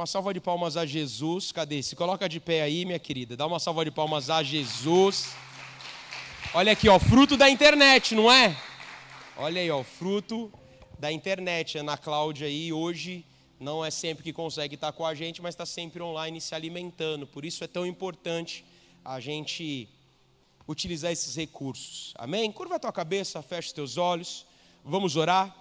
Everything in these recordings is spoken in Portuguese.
Uma salva de palmas a Jesus. Cadê? Se coloca de pé aí, minha querida. Dá uma salva de palmas a Jesus. Olha aqui, ó, fruto da internet, não é? Olha aí, ó, fruto da internet. Ana Cláudia aí hoje não é sempre que consegue estar com a gente, mas está sempre online se alimentando. Por isso é tão importante a gente utilizar esses recursos. Amém? Curva a tua cabeça, fecha os teus olhos. Vamos orar.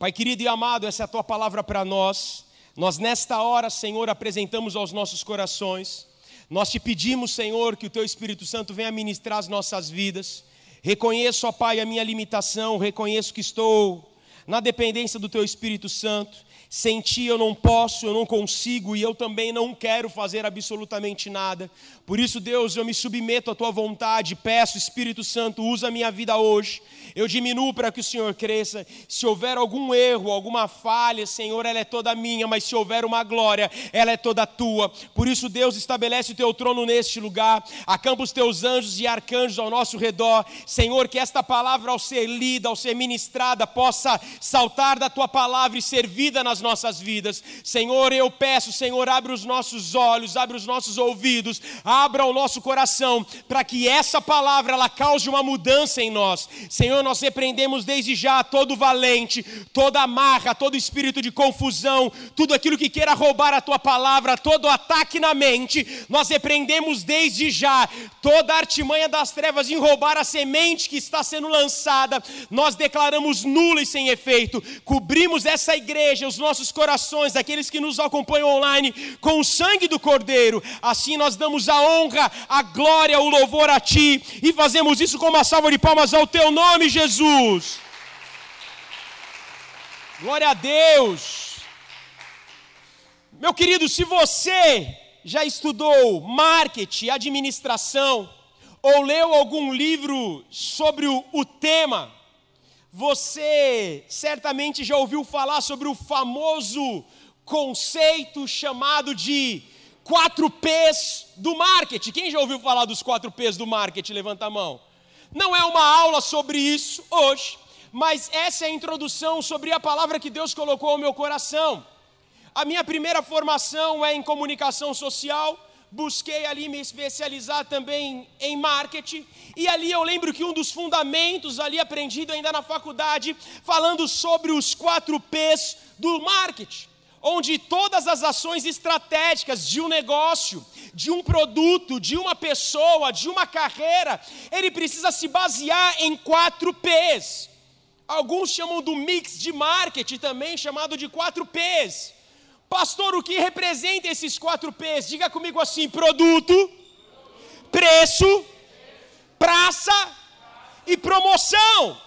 Pai querido e amado, essa é a tua palavra para nós. Nós, nesta hora, Senhor, apresentamos aos nossos corações. Nós te pedimos, Senhor, que o teu Espírito Santo venha ministrar as nossas vidas. Reconheço, ó Pai, a minha limitação, reconheço que estou na dependência do teu Espírito Santo. Sem ti eu não posso, eu não consigo e eu também não quero fazer absolutamente nada. Por isso, Deus, eu me submeto à tua vontade, peço, Espírito Santo, usa a minha vida hoje. Eu diminuo para que o Senhor cresça. Se houver algum erro, alguma falha, Senhor, ela é toda minha, mas se houver uma glória, ela é toda tua. Por isso, Deus, estabelece o teu trono neste lugar, acampa os teus anjos e arcanjos ao nosso redor. Senhor, que esta palavra, ao ser lida, ao ser ministrada, possa saltar da tua palavra e ser vida nas nossas vidas. Senhor, eu peço, Senhor, abre os nossos olhos, abre os nossos ouvidos, abra o nosso coração, para que essa palavra ela cause uma mudança em nós. Senhor, nós repreendemos desde já todo valente, toda amarra, todo espírito de confusão, tudo aquilo que queira roubar a tua palavra, todo ataque na mente, nós repreendemos desde já toda artimanha das trevas em roubar a semente que está sendo lançada. Nós declaramos nula e sem efeito. Cobrimos essa igreja, os nossos corações, aqueles que nos acompanham online, com o sangue do Cordeiro. Assim nós damos a honra, a glória, o louvor a Ti e fazemos isso com uma salva de palmas ao Teu nome, Jesus. Glória a Deus. Meu querido, se você já estudou marketing, administração, ou leu algum livro sobre o, o tema, você certamente já ouviu falar sobre o famoso conceito chamado de quatro P's do marketing. Quem já ouviu falar dos quatro P's do marketing? Levanta a mão. Não é uma aula sobre isso hoje, mas essa é a introdução sobre a palavra que Deus colocou ao meu coração. A minha primeira formação é em comunicação social, busquei ali me especializar também em marketing, e ali eu lembro que um dos fundamentos ali aprendido ainda na faculdade, falando sobre os quatro P's do marketing onde todas as ações estratégicas de um negócio, de um produto, de uma pessoa, de uma carreira, ele precisa se basear em quatro P's. Alguns chamam do mix de marketing também, chamado de quatro P's. Pastor, o que representa esses quatro P's? Diga comigo assim: produto, preço, praça e promoção.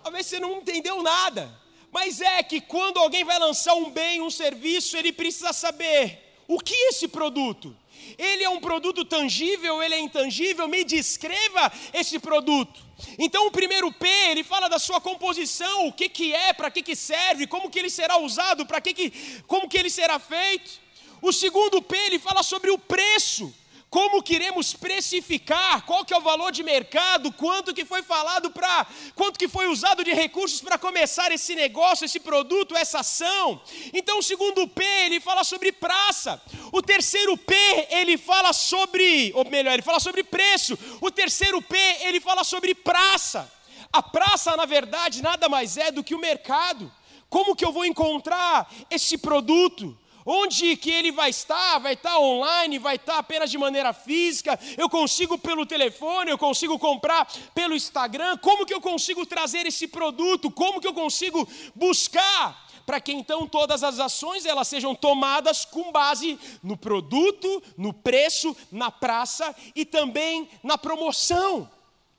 Talvez você não entendeu nada. Mas é que quando alguém vai lançar um bem, um serviço, ele precisa saber o que é esse produto. Ele é um produto tangível, ele é intangível, me descreva esse produto. Então o primeiro P, ele fala da sua composição, o que, que é, para que, que serve, como que ele será usado, para que, que como que ele será feito. O segundo P, ele fala sobre o preço. Como queremos precificar? Qual que é o valor de mercado? Quanto que foi falado para, quanto que foi usado de recursos para começar esse negócio, esse produto, essa ação? Então, o segundo P, ele fala sobre praça. O terceiro P, ele fala sobre, ou melhor, ele fala sobre preço. O terceiro P, ele fala sobre praça. A praça, na verdade, nada mais é do que o mercado. Como que eu vou encontrar esse produto? Onde que ele vai estar? Vai estar online? Vai estar apenas de maneira física? Eu consigo pelo telefone? Eu consigo comprar pelo Instagram? Como que eu consigo trazer esse produto? Como que eu consigo buscar? Para que então todas as ações elas sejam tomadas com base no produto, no preço, na praça e também na promoção.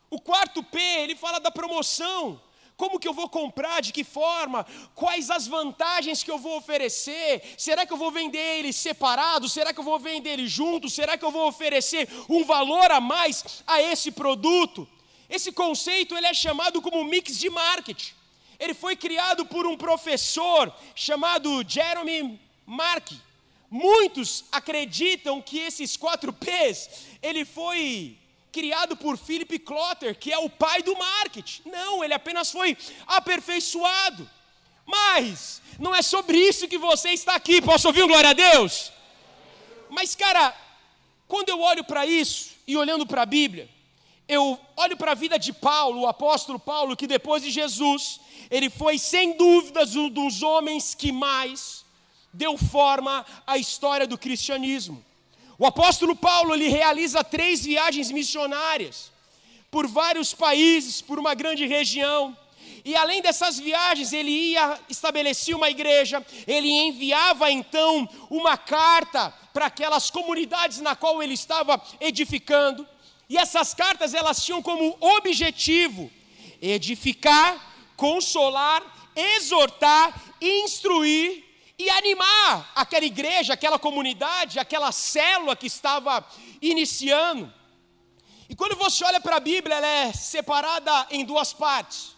O quarto P, ele fala da promoção. Como que eu vou comprar? De que forma? Quais as vantagens que eu vou oferecer? Será que eu vou vender ele separado? Será que eu vou vender ele junto? Será que eu vou oferecer um valor a mais a esse produto? Esse conceito ele é chamado como mix de marketing. Ele foi criado por um professor chamado Jeremy Mark. Muitos acreditam que esses quatro P's ele foi criado por Philip Klotter, que é o pai do marketing. Não, ele apenas foi aperfeiçoado. Mas não é sobre isso que você está aqui. Posso ouvir um glória a Deus? Mas, cara, quando eu olho para isso e olhando para a Bíblia, eu olho para a vida de Paulo, o apóstolo Paulo, que depois de Jesus, ele foi sem dúvidas um dos homens que mais deu forma à história do cristianismo. O apóstolo Paulo ele realiza três viagens missionárias por vários países, por uma grande região. E além dessas viagens, ele ia estabelecer uma igreja, ele enviava então uma carta para aquelas comunidades na qual ele estava edificando. E essas cartas elas tinham como objetivo edificar, consolar, exortar, instruir e animar aquela igreja, aquela comunidade, aquela célula que estava iniciando. E quando você olha para a Bíblia, ela é separada em duas partes: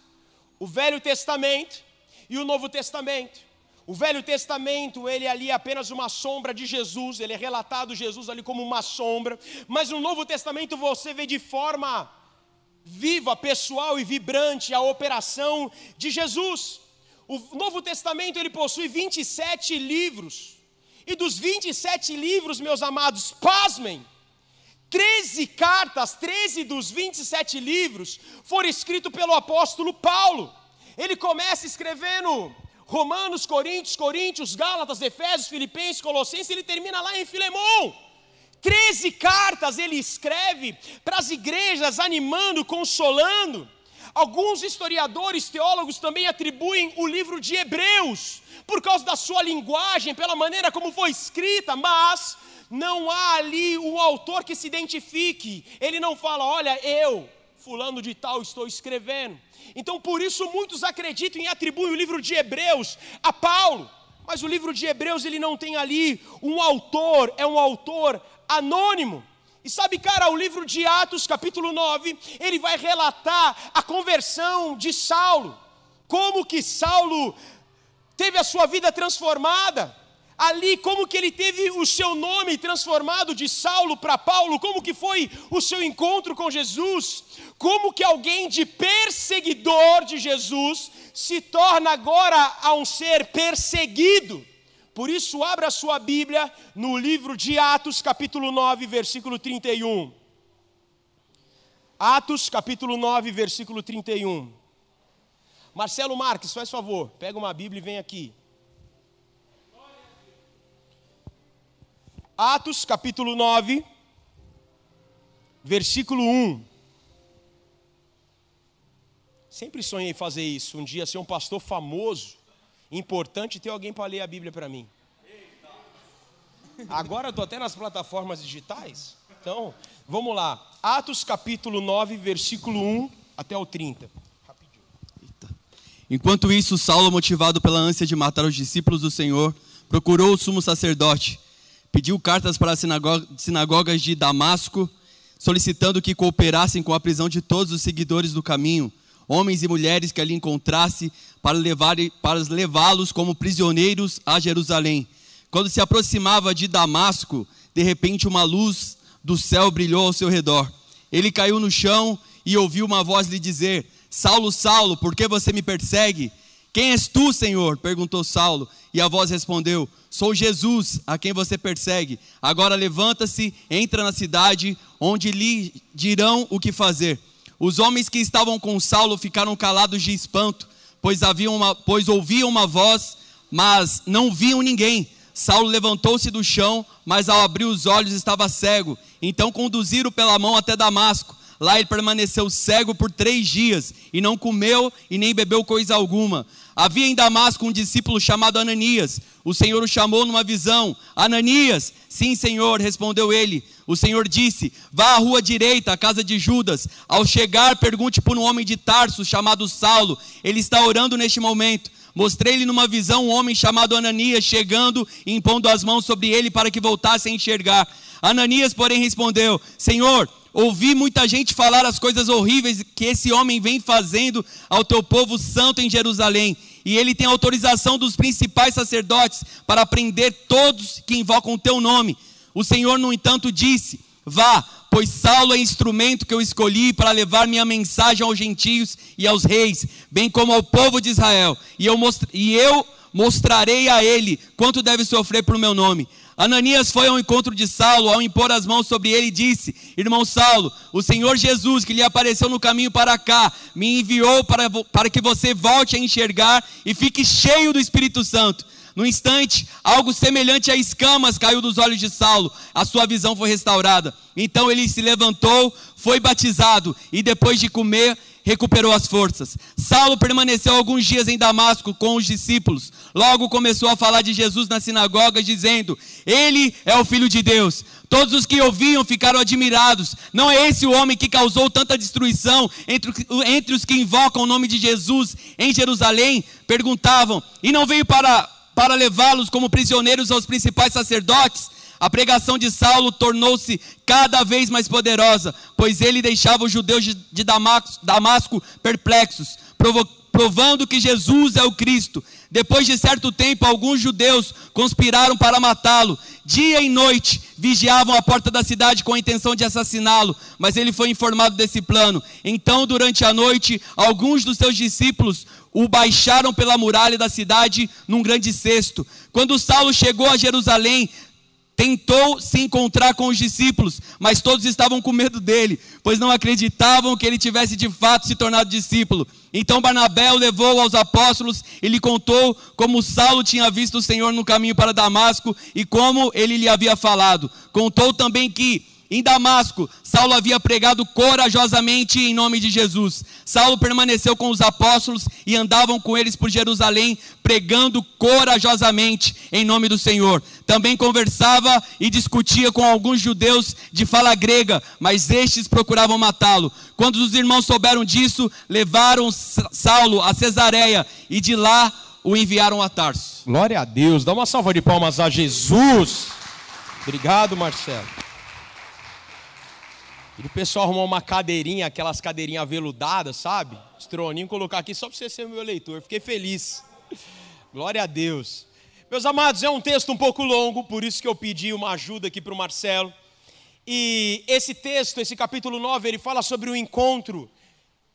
o Velho Testamento e o Novo Testamento. O Velho Testamento, ele ali é apenas uma sombra de Jesus, ele é relatado Jesus ali como uma sombra, mas no Novo Testamento você vê de forma viva, pessoal e vibrante a operação de Jesus. O Novo Testamento ele possui 27 livros. E dos 27 livros, meus amados, pasmem, 13 cartas, 13 dos 27 livros foram escritos pelo apóstolo Paulo. Ele começa escrevendo Romanos, Coríntios, Coríntios, Gálatas, Efésios, Filipenses, Colossenses, ele termina lá em Filemão. Treze cartas ele escreve para as igrejas, animando, consolando. Alguns historiadores, teólogos também atribuem o livro de Hebreus, por causa da sua linguagem, pela maneira como foi escrita, mas não há ali um autor que se identifique. Ele não fala, olha, eu, fulano de tal, estou escrevendo. Então, por isso, muitos acreditam e atribuem o livro de Hebreus a Paulo. Mas o livro de Hebreus, ele não tem ali um autor, é um autor anônimo. E sabe, cara, o livro de Atos, capítulo 9, ele vai relatar a conversão de Saulo. Como que Saulo teve a sua vida transformada. Ali, como que ele teve o seu nome transformado de Saulo para Paulo, como que foi o seu encontro com Jesus, como que alguém de perseguidor de Jesus se torna agora a um ser perseguido. Por isso, abra sua Bíblia no livro de Atos, capítulo 9, versículo 31. Atos, capítulo 9, versículo 31. Marcelo Marques, faz favor, pega uma Bíblia e vem aqui. Atos, capítulo 9, versículo 1. Sempre sonhei fazer isso, um dia ser um pastor famoso importante ter alguém para ler a Bíblia para mim. Agora eu estou até nas plataformas digitais. Então, vamos lá. Atos capítulo 9, versículo 1 até o 30. Enquanto isso, Saulo, motivado pela ânsia de matar os discípulos do Senhor, procurou o sumo sacerdote, pediu cartas para as sinagogas de Damasco, solicitando que cooperassem com a prisão de todos os seguidores do caminho homens e mulheres que ali encontrasse, para, levar, para levá-los como prisioneiros a Jerusalém. Quando se aproximava de Damasco, de repente uma luz do céu brilhou ao seu redor. Ele caiu no chão e ouviu uma voz lhe dizer: Saulo, Saulo, por que você me persegue? Quem és tu, Senhor? perguntou Saulo. E a voz respondeu: Sou Jesus, a quem você persegue. Agora levanta-se, entra na cidade, onde lhe dirão o que fazer. Os homens que estavam com Saulo ficaram calados de espanto, pois, havia uma, pois ouviam uma voz, mas não viam ninguém. Saulo levantou-se do chão, mas ao abrir os olhos estava cego. Então conduziram pela mão até Damasco. Lá ele permaneceu cego por três dias e não comeu e nem bebeu coisa alguma. Havia em Damasco um discípulo chamado Ananias. O Senhor o chamou numa visão: Ananias, sim, Senhor, respondeu ele. O Senhor disse: Vá à rua direita, à casa de Judas. Ao chegar, pergunte por um homem de Tarso chamado Saulo. Ele está orando neste momento. Mostrei-lhe numa visão um homem chamado Ananias chegando e impondo as mãos sobre ele para que voltasse a enxergar. Ananias, porém, respondeu: Senhor, ouvi muita gente falar as coisas horríveis que esse homem vem fazendo ao teu povo santo em Jerusalém. E ele tem autorização dos principais sacerdotes para prender todos que invocam o teu nome. O Senhor, no entanto, disse: Vá, pois Saulo é instrumento que eu escolhi para levar minha mensagem aos gentios e aos reis, bem como ao povo de Israel, e eu, e eu mostrarei a ele quanto deve sofrer por meu nome. Ananias foi ao encontro de Saulo, ao impor as mãos sobre ele, disse: Irmão Saulo, o Senhor Jesus, que lhe apareceu no caminho para cá, me enviou para, para que você volte a enxergar e fique cheio do Espírito Santo. No instante, algo semelhante a escamas caiu dos olhos de Saulo, a sua visão foi restaurada. Então ele se levantou, foi batizado e depois de comer, recuperou as forças. Saulo permaneceu alguns dias em Damasco com os discípulos. Logo começou a falar de Jesus nas sinagogas, dizendo: Ele é o Filho de Deus. Todos os que ouviam ficaram admirados. Não é esse o homem que causou tanta destruição entre, entre os que invocam o nome de Jesus em Jerusalém? Perguntavam: E não veio para para levá-los como prisioneiros aos principais sacerdotes, a pregação de Saulo tornou-se cada vez mais poderosa, pois ele deixava os judeus de Damasco perplexos, provando que Jesus é o Cristo. Depois de certo tempo, alguns judeus conspiraram para matá-lo. Dia e noite vigiavam a porta da cidade com a intenção de assassiná-lo, mas ele foi informado desse plano. Então, durante a noite, alguns dos seus discípulos o baixaram pela muralha da cidade num grande cesto. Quando Saulo chegou a Jerusalém, tentou se encontrar com os discípulos, mas todos estavam com medo dele, pois não acreditavam que ele tivesse de fato se tornado discípulo. Então Barnabé o levou aos apóstolos e lhe contou como Saulo tinha visto o Senhor no caminho para Damasco e como ele lhe havia falado. Contou também que em Damasco, Saulo havia pregado corajosamente em nome de Jesus. Saulo permaneceu com os apóstolos e andavam com eles por Jerusalém, pregando corajosamente em nome do Senhor. Também conversava e discutia com alguns judeus de fala grega, mas estes procuravam matá-lo. Quando os irmãos souberam disso, levaram Saulo a Cesareia e de lá o enviaram a Tarso. Glória a Deus, dá uma salva de palmas a Jesus. Obrigado, Marcelo. E o pessoal arrumou uma cadeirinha, aquelas cadeirinhas aveludadas, sabe? Estroninho, colocar aqui só para você ser meu eleitor. Fiquei feliz. Glória a Deus. Meus amados, é um texto um pouco longo, por isso que eu pedi uma ajuda aqui para o Marcelo. E esse texto, esse capítulo 9, ele fala sobre o encontro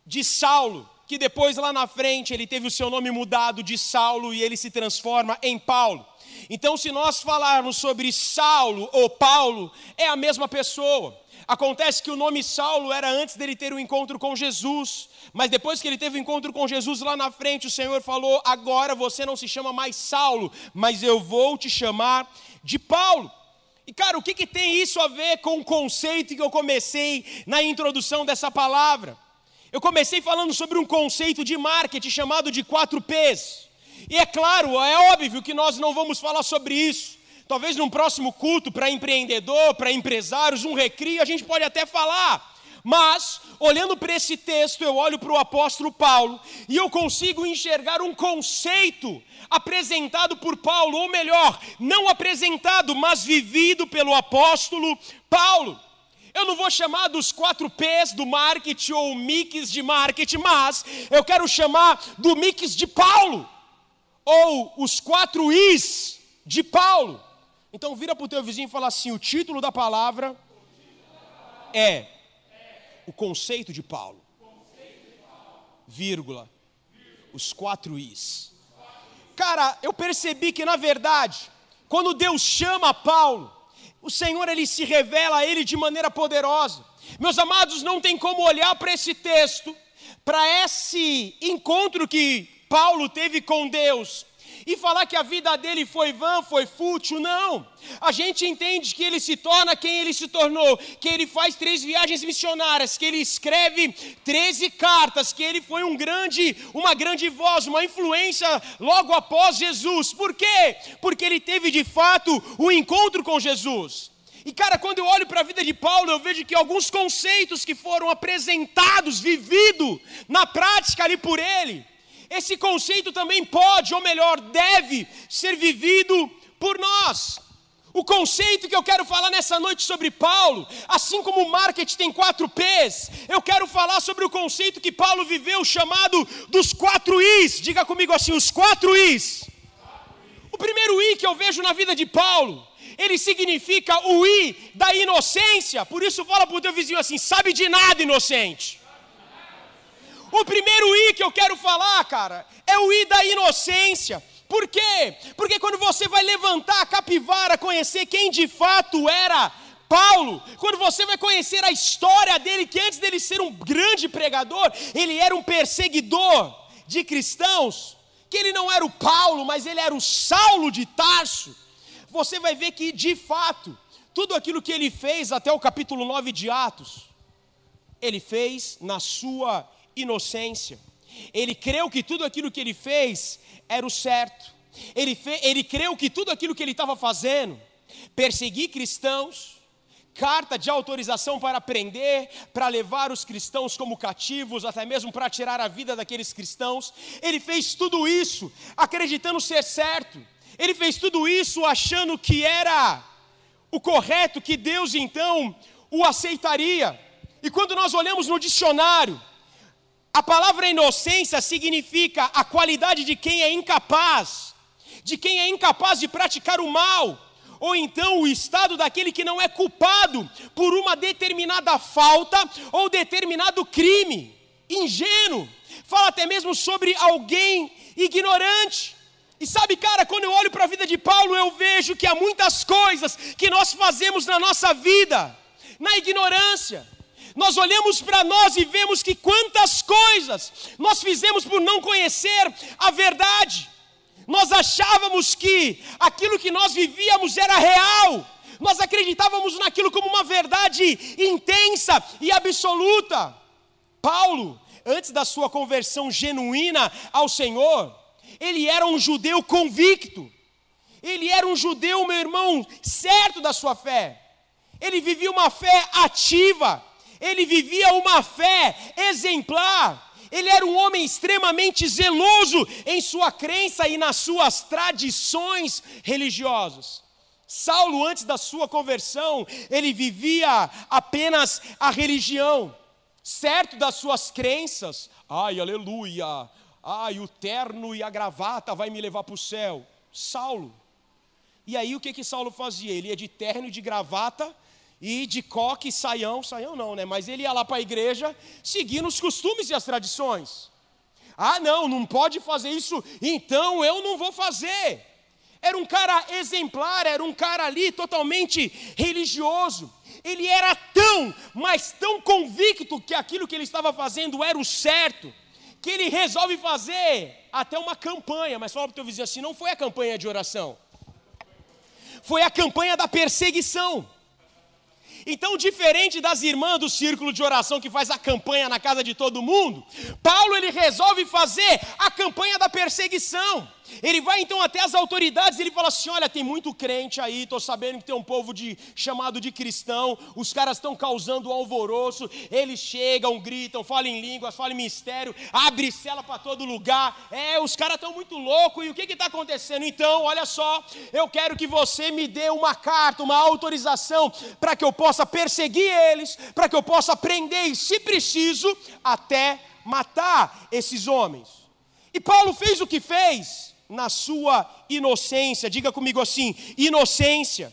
de Saulo, que depois lá na frente ele teve o seu nome mudado de Saulo e ele se transforma em Paulo. Então, se nós falarmos sobre Saulo ou Paulo, é a mesma pessoa. Acontece que o nome Saulo era antes dele ter o um encontro com Jesus, mas depois que ele teve o um encontro com Jesus lá na frente, o Senhor falou: Agora você não se chama mais Saulo, mas eu vou te chamar de Paulo. E cara, o que, que tem isso a ver com o conceito que eu comecei na introdução dessa palavra? Eu comecei falando sobre um conceito de marketing chamado de 4 P's. E é claro, é óbvio que nós não vamos falar sobre isso. Talvez num próximo culto para empreendedor, para empresários, um recrio, a gente pode até falar. Mas, olhando para esse texto, eu olho para o apóstolo Paulo e eu consigo enxergar um conceito apresentado por Paulo, ou melhor, não apresentado, mas vivido pelo apóstolo Paulo. Eu não vou chamar dos quatro P's do marketing ou mix de marketing, mas eu quero chamar do mix de Paulo, ou os quatro I's de Paulo. Então vira para o teu vizinho e fala assim: o título da palavra é o conceito de Paulo. Vírgula. Os quatro is. Cara, eu percebi que na verdade, quando Deus chama Paulo, o Senhor ele se revela a ele de maneira poderosa. Meus amados, não tem como olhar para esse texto, para esse encontro que Paulo teve com Deus e falar que a vida dele foi vã, foi fútil, não. A gente entende que ele se torna quem ele se tornou, que ele faz três viagens missionárias, que ele escreve 13 cartas, que ele foi um grande, uma grande voz, uma influência logo após Jesus. Por quê? Porque ele teve de fato o um encontro com Jesus. E cara, quando eu olho para a vida de Paulo, eu vejo que alguns conceitos que foram apresentados, vivido na prática ali por ele, esse conceito também pode, ou melhor, deve ser vivido por nós. O conceito que eu quero falar nessa noite sobre Paulo, assim como o marketing tem quatro P's, eu quero falar sobre o conceito que Paulo viveu chamado dos quatro Is. Diga comigo assim: os quatro Is. O primeiro I que eu vejo na vida de Paulo, ele significa o I da inocência. Por isso fala para o teu vizinho assim: sabe de nada, inocente. O primeiro I que eu quero falar, cara, é o I da inocência. Por quê? Porque quando você vai levantar a capivara, conhecer quem de fato era Paulo, quando você vai conhecer a história dele, que antes dele ser um grande pregador, ele era um perseguidor de cristãos, que ele não era o Paulo, mas ele era o Saulo de Tarso. Você vai ver que, de fato, tudo aquilo que ele fez até o capítulo 9 de Atos, ele fez na sua inocência. Ele creu que tudo aquilo que ele fez era o certo. Ele, fe, ele creu que tudo aquilo que ele estava fazendo, perseguir cristãos, carta de autorização para prender, para levar os cristãos como cativos, até mesmo para tirar a vida daqueles cristãos. Ele fez tudo isso acreditando ser certo. Ele fez tudo isso achando que era o correto, que Deus então o aceitaria. E quando nós olhamos no dicionário, a palavra inocência significa a qualidade de quem é incapaz, de quem é incapaz de praticar o mal ou então o estado daquele que não é culpado por uma determinada falta ou determinado crime, ingênuo. Fala até mesmo sobre alguém ignorante. E sabe, cara, quando eu olho para a vida de Paulo, eu vejo que há muitas coisas que nós fazemos na nossa vida, na ignorância. Nós olhamos para nós e vemos que quantas coisas nós fizemos por não conhecer a verdade. Nós achávamos que aquilo que nós vivíamos era real, nós acreditávamos naquilo como uma verdade intensa e absoluta. Paulo, antes da sua conversão genuína ao Senhor, ele era um judeu convicto, ele era um judeu, meu irmão, certo da sua fé, ele vivia uma fé ativa, ele vivia uma fé exemplar, ele era um homem extremamente zeloso em sua crença e nas suas tradições religiosas. Saulo, antes da sua conversão, ele vivia apenas a religião, certo das suas crenças. Ai, aleluia! Ai, o terno e a gravata vai me levar para o céu. Saulo. E aí o que que Saulo fazia? Ele ia de terno e de gravata e de coque, saião, saião não, né? Mas ele ia lá para a igreja seguindo os costumes e as tradições. Ah, não, não pode fazer isso, então eu não vou fazer. Era um cara exemplar, era um cara ali totalmente religioso. Ele era tão, mas tão convicto que aquilo que ele estava fazendo era o certo, que ele resolve fazer até uma campanha. Mas fala para o teu vizinho assim: não foi a campanha de oração, foi a campanha da perseguição. Então, diferente das irmãs do círculo de oração que faz a campanha na casa de todo mundo, Paulo ele resolve fazer a campanha da perseguição. Ele vai então até as autoridades ele fala assim: olha, tem muito crente aí, estou sabendo que tem um povo de, chamado de cristão, os caras estão causando alvoroço, eles chegam, gritam, falam em línguas, falam em mistério, abre cela para todo lugar. É, os caras estão muito loucos, e o que está acontecendo? Então, olha só, eu quero que você me dê uma carta, uma autorização, para que eu possa perseguir eles, para que eu possa prender e, se preciso, até matar esses homens. E Paulo fez o que fez na sua inocência. Diga comigo assim: inocência.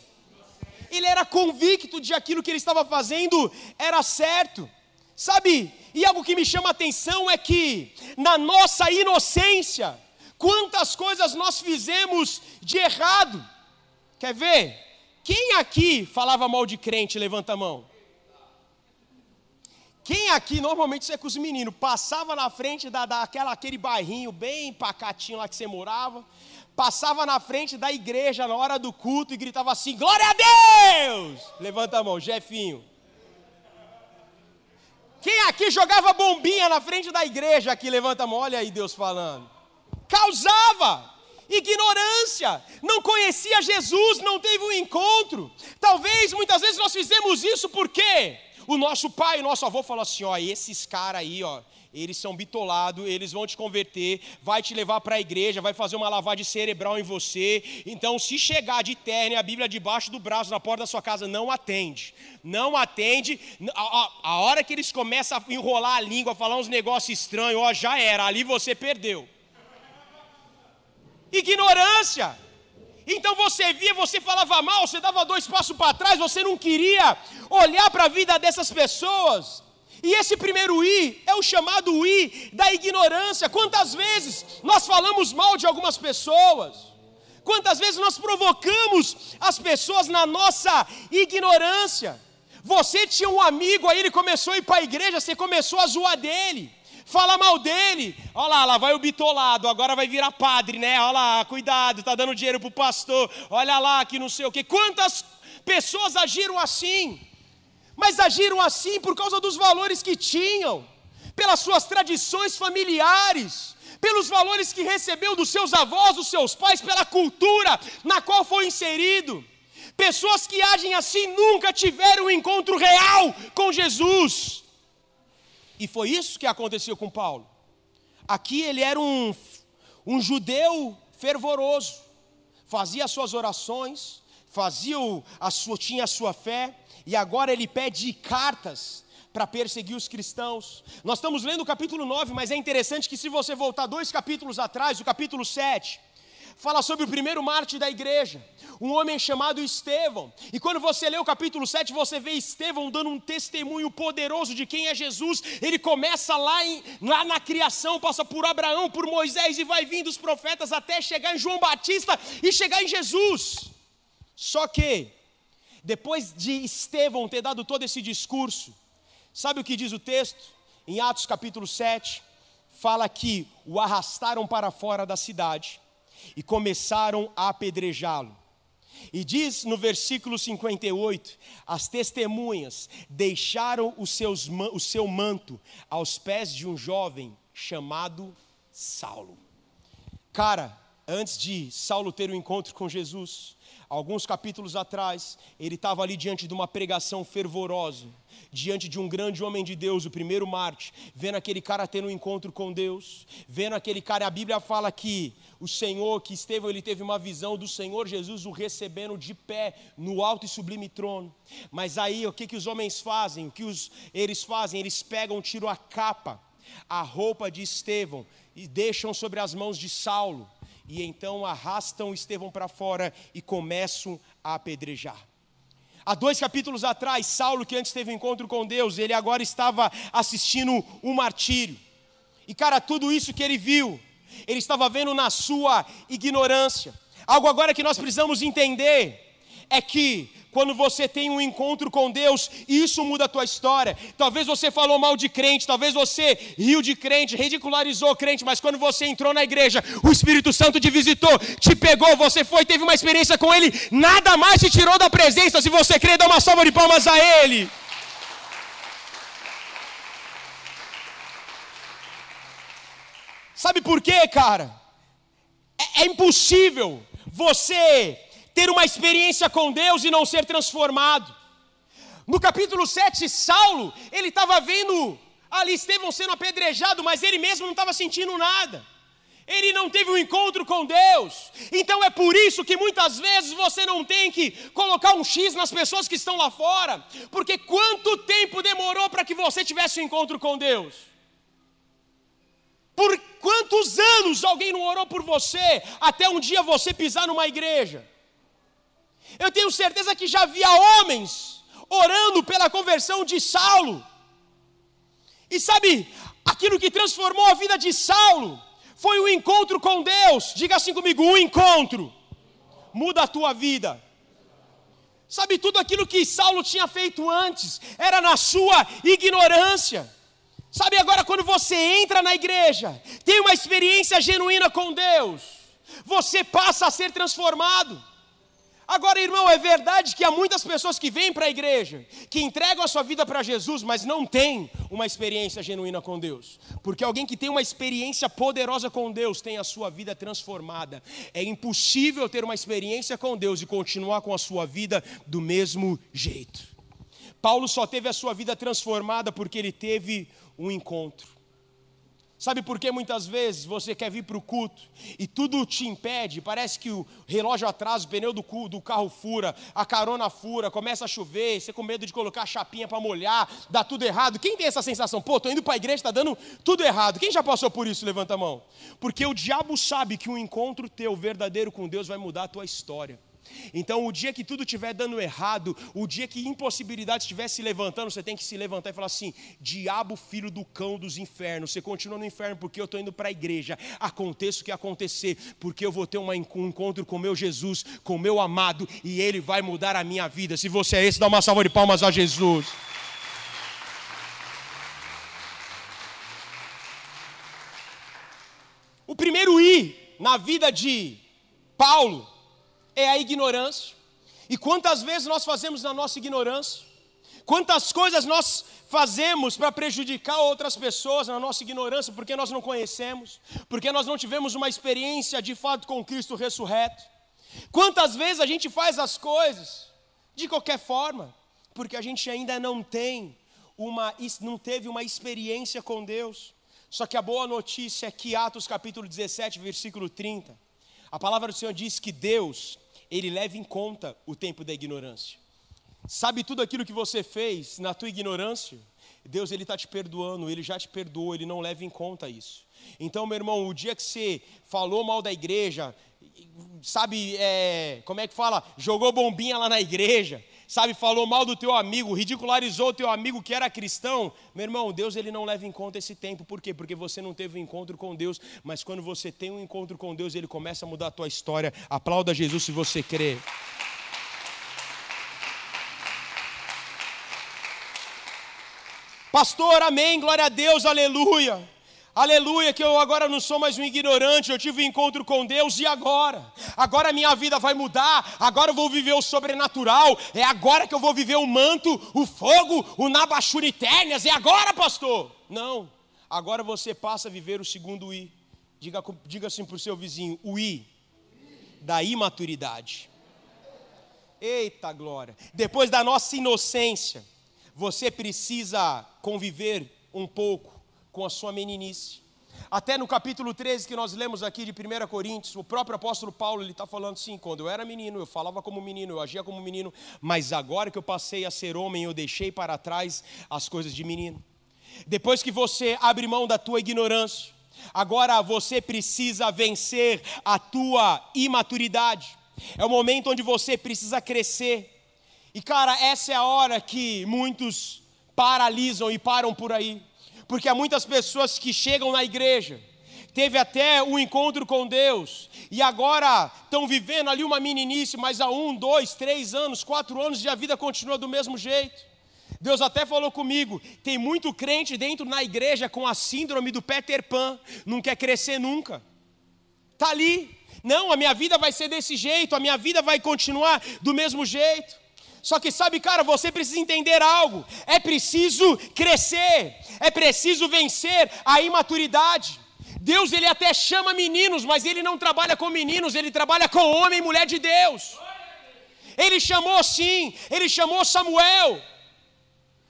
Ele era convicto de aquilo que ele estava fazendo era certo. Sabe? E algo que me chama a atenção é que na nossa inocência, quantas coisas nós fizemos de errado. Quer ver? Quem aqui falava mal de crente? Levanta a mão. Quem aqui, normalmente isso é com os meninos, passava na frente da, daquela, aquele bairrinho bem pacatinho lá que você morava, passava na frente da igreja na hora do culto e gritava assim: Glória a Deus! Levanta a mão, Jefinho. Quem aqui jogava bombinha na frente da igreja aqui? Levanta a mão, olha aí Deus falando. Causava ignorância, não conhecia Jesus, não teve um encontro. Talvez muitas vezes nós fizemos isso por quê? O nosso pai, o nosso avô falou assim: ó, esses caras aí, ó, eles são bitolados, eles vão te converter, vai te levar para a igreja, vai fazer uma lavagem cerebral em você. Então, se chegar de terno e a Bíblia debaixo do braço na porta da sua casa, não atende. Não atende. A, a, a hora que eles começam a enrolar a língua, falar uns negócios estranhos, ó, já era, ali você perdeu. Ignorância. Então você via, você falava mal, você dava dois passos para trás, você não queria olhar para a vida dessas pessoas. E esse primeiro I é o chamado I da ignorância. Quantas vezes nós falamos mal de algumas pessoas? Quantas vezes nós provocamos as pessoas na nossa ignorância? Você tinha um amigo, aí ele começou a ir para a igreja, você começou a zoar dele fala mal dele. Olha lá, lá vai o bitolado, agora vai virar padre, né? Olha lá, cuidado, está dando dinheiro para o pastor. Olha lá, que não sei o quê. Quantas pessoas agiram assim? Mas agiram assim por causa dos valores que tinham, pelas suas tradições familiares, pelos valores que recebeu dos seus avós, dos seus pais, pela cultura na qual foi inserido. Pessoas que agem assim nunca tiveram um encontro real com Jesus. E foi isso que aconteceu com Paulo. Aqui ele era um, um judeu fervoroso, fazia as suas orações, fazia a sua, tinha a sua fé, e agora ele pede cartas para perseguir os cristãos. Nós estamos lendo o capítulo 9, mas é interessante que se você voltar dois capítulos atrás, o capítulo 7, fala sobre o primeiro mártir da igreja, um homem chamado Estevão. E quando você lê o capítulo 7, você vê Estevão dando um testemunho poderoso de quem é Jesus. Ele começa lá, em, lá na criação, passa por Abraão, por Moisés e vai vindo os profetas até chegar em João Batista e chegar em Jesus. Só que, depois de Estevão ter dado todo esse discurso, sabe o que diz o texto? Em Atos capítulo 7, fala que o arrastaram para fora da cidade e começaram a apedrejá-lo. E diz no versículo 58: as testemunhas deixaram os seus, o seu manto aos pés de um jovem chamado Saulo. Cara, antes de Saulo ter o um encontro com Jesus, alguns capítulos atrás, ele estava ali diante de uma pregação fervorosa diante de um grande homem de Deus, o primeiro Marte, vendo aquele cara tendo um encontro com Deus, vendo aquele cara, a Bíblia fala que o Senhor, que Estevão, ele teve uma visão do Senhor Jesus o recebendo de pé no alto e sublime trono. Mas aí o que, que os homens fazem? O que os, eles fazem? Eles pegam, tiram a capa, a roupa de Estevão e deixam sobre as mãos de Saulo. E então arrastam Estevão para fora e começam a apedrejar. Há dois capítulos atrás, Saulo, que antes teve um encontro com Deus, ele agora estava assistindo um martírio. E cara, tudo isso que ele viu, ele estava vendo na sua ignorância. Algo agora que nós precisamos entender é que quando você tem um encontro com Deus, isso muda a tua história. Talvez você falou mal de crente, talvez você riu de crente, ridicularizou crente, mas quando você entrou na igreja, o Espírito Santo te visitou, te pegou, você foi, teve uma experiência com Ele, nada mais te tirou da presença. Se você crê, dá uma salva de palmas a Ele. Sabe por quê, cara? É, é impossível você ter uma experiência com Deus e não ser transformado. No capítulo 7, Saulo, ele estava vendo ali Estevão sendo apedrejado, mas ele mesmo não estava sentindo nada. Ele não teve um encontro com Deus. Então é por isso que muitas vezes você não tem que colocar um X nas pessoas que estão lá fora. Porque quanto tempo demorou para que você tivesse um encontro com Deus? Por quantos anos alguém não orou por você até um dia você pisar numa igreja? Eu tenho certeza que já havia homens orando pela conversão de Saulo. E sabe, aquilo que transformou a vida de Saulo foi o encontro com Deus. Diga assim comigo: um encontro muda a tua vida. Sabe, tudo aquilo que Saulo tinha feito antes era na sua ignorância. Sabe, agora quando você entra na igreja, tem uma experiência genuína com Deus, você passa a ser transformado. Agora, irmão, é verdade que há muitas pessoas que vêm para a igreja, que entregam a sua vida para Jesus, mas não têm uma experiência genuína com Deus. Porque alguém que tem uma experiência poderosa com Deus tem a sua vida transformada. É impossível ter uma experiência com Deus e continuar com a sua vida do mesmo jeito. Paulo só teve a sua vida transformada porque ele teve um encontro. Sabe por que muitas vezes você quer vir para o culto e tudo te impede? Parece que o relógio atrasa, o pneu do, do carro fura, a carona fura, começa a chover, você com medo de colocar a chapinha para molhar, dá tudo errado. Quem tem essa sensação? Pô, tô indo para a igreja, está dando tudo errado. Quem já passou por isso? Levanta a mão. Porque o diabo sabe que um encontro teu verdadeiro com Deus vai mudar a tua história. Então, o dia que tudo estiver dando errado, o dia que impossibilidade estiver se levantando, você tem que se levantar e falar assim: diabo, filho do cão dos infernos, você continua no inferno porque eu estou indo para a igreja. Aconteça o que acontecer, porque eu vou ter um encontro com meu Jesus, com meu amado, e ele vai mudar a minha vida. Se você é esse, dá uma salva de palmas a Jesus. O primeiro I na vida de Paulo é a ignorância. E quantas vezes nós fazemos na nossa ignorância? Quantas coisas nós fazemos para prejudicar outras pessoas na nossa ignorância, porque nós não conhecemos, porque nós não tivemos uma experiência de fato com Cristo ressurreto? Quantas vezes a gente faz as coisas de qualquer forma, porque a gente ainda não tem uma não teve uma experiência com Deus. Só que a boa notícia é que Atos capítulo 17, versículo 30, a palavra do Senhor diz que Deus ele leva em conta o tempo da ignorância. Sabe tudo aquilo que você fez na tua ignorância? Deus ele está te perdoando, ele já te perdoou, ele não leva em conta isso. Então, meu irmão, o dia que você falou mal da igreja, sabe, é, como é que fala? Jogou bombinha lá na igreja, sabe, falou mal do teu amigo, ridicularizou o teu amigo que era cristão, meu irmão, Deus ele não leva em conta esse tempo. Por quê? Porque você não teve um encontro com Deus, mas quando você tem um encontro com Deus, ele começa a mudar a tua história. Aplauda Jesus se você crê. Pastor, amém, glória a Deus, aleluia. Aleluia, que eu agora não sou mais um ignorante, eu tive um encontro com Deus e agora? Agora minha vida vai mudar, agora eu vou viver o sobrenatural, é agora que eu vou viver o manto, o fogo, o nabachuriternias, é agora, pastor? Não, agora você passa a viver o segundo I. Diga, diga assim para o seu vizinho: o I da imaturidade. Eita glória! Depois da nossa inocência, você precisa conviver um pouco com a sua meninice. Até no capítulo 13 que nós lemos aqui de 1 Coríntios, o próprio apóstolo Paulo ele está falando assim: quando eu era menino, eu falava como menino, eu agia como menino, mas agora que eu passei a ser homem, eu deixei para trás as coisas de menino. Depois que você abre mão da tua ignorância, agora você precisa vencer a tua imaturidade. É o momento onde você precisa crescer. E cara, essa é a hora que muitos paralisam e param por aí porque há muitas pessoas que chegam na igreja, teve até um encontro com Deus, e agora estão vivendo ali uma meninice, mas há um, dois, três anos, quatro anos e a vida continua do mesmo jeito. Deus até falou comigo: tem muito crente dentro na igreja com a síndrome do Peter Pan, não quer crescer nunca. Está ali, não, a minha vida vai ser desse jeito, a minha vida vai continuar do mesmo jeito. Só que sabe, cara, você precisa entender algo. É preciso crescer, é preciso vencer a imaturidade. Deus ele até chama meninos, mas ele não trabalha com meninos, ele trabalha com homem e mulher de Deus. Ele chamou sim, ele chamou Samuel.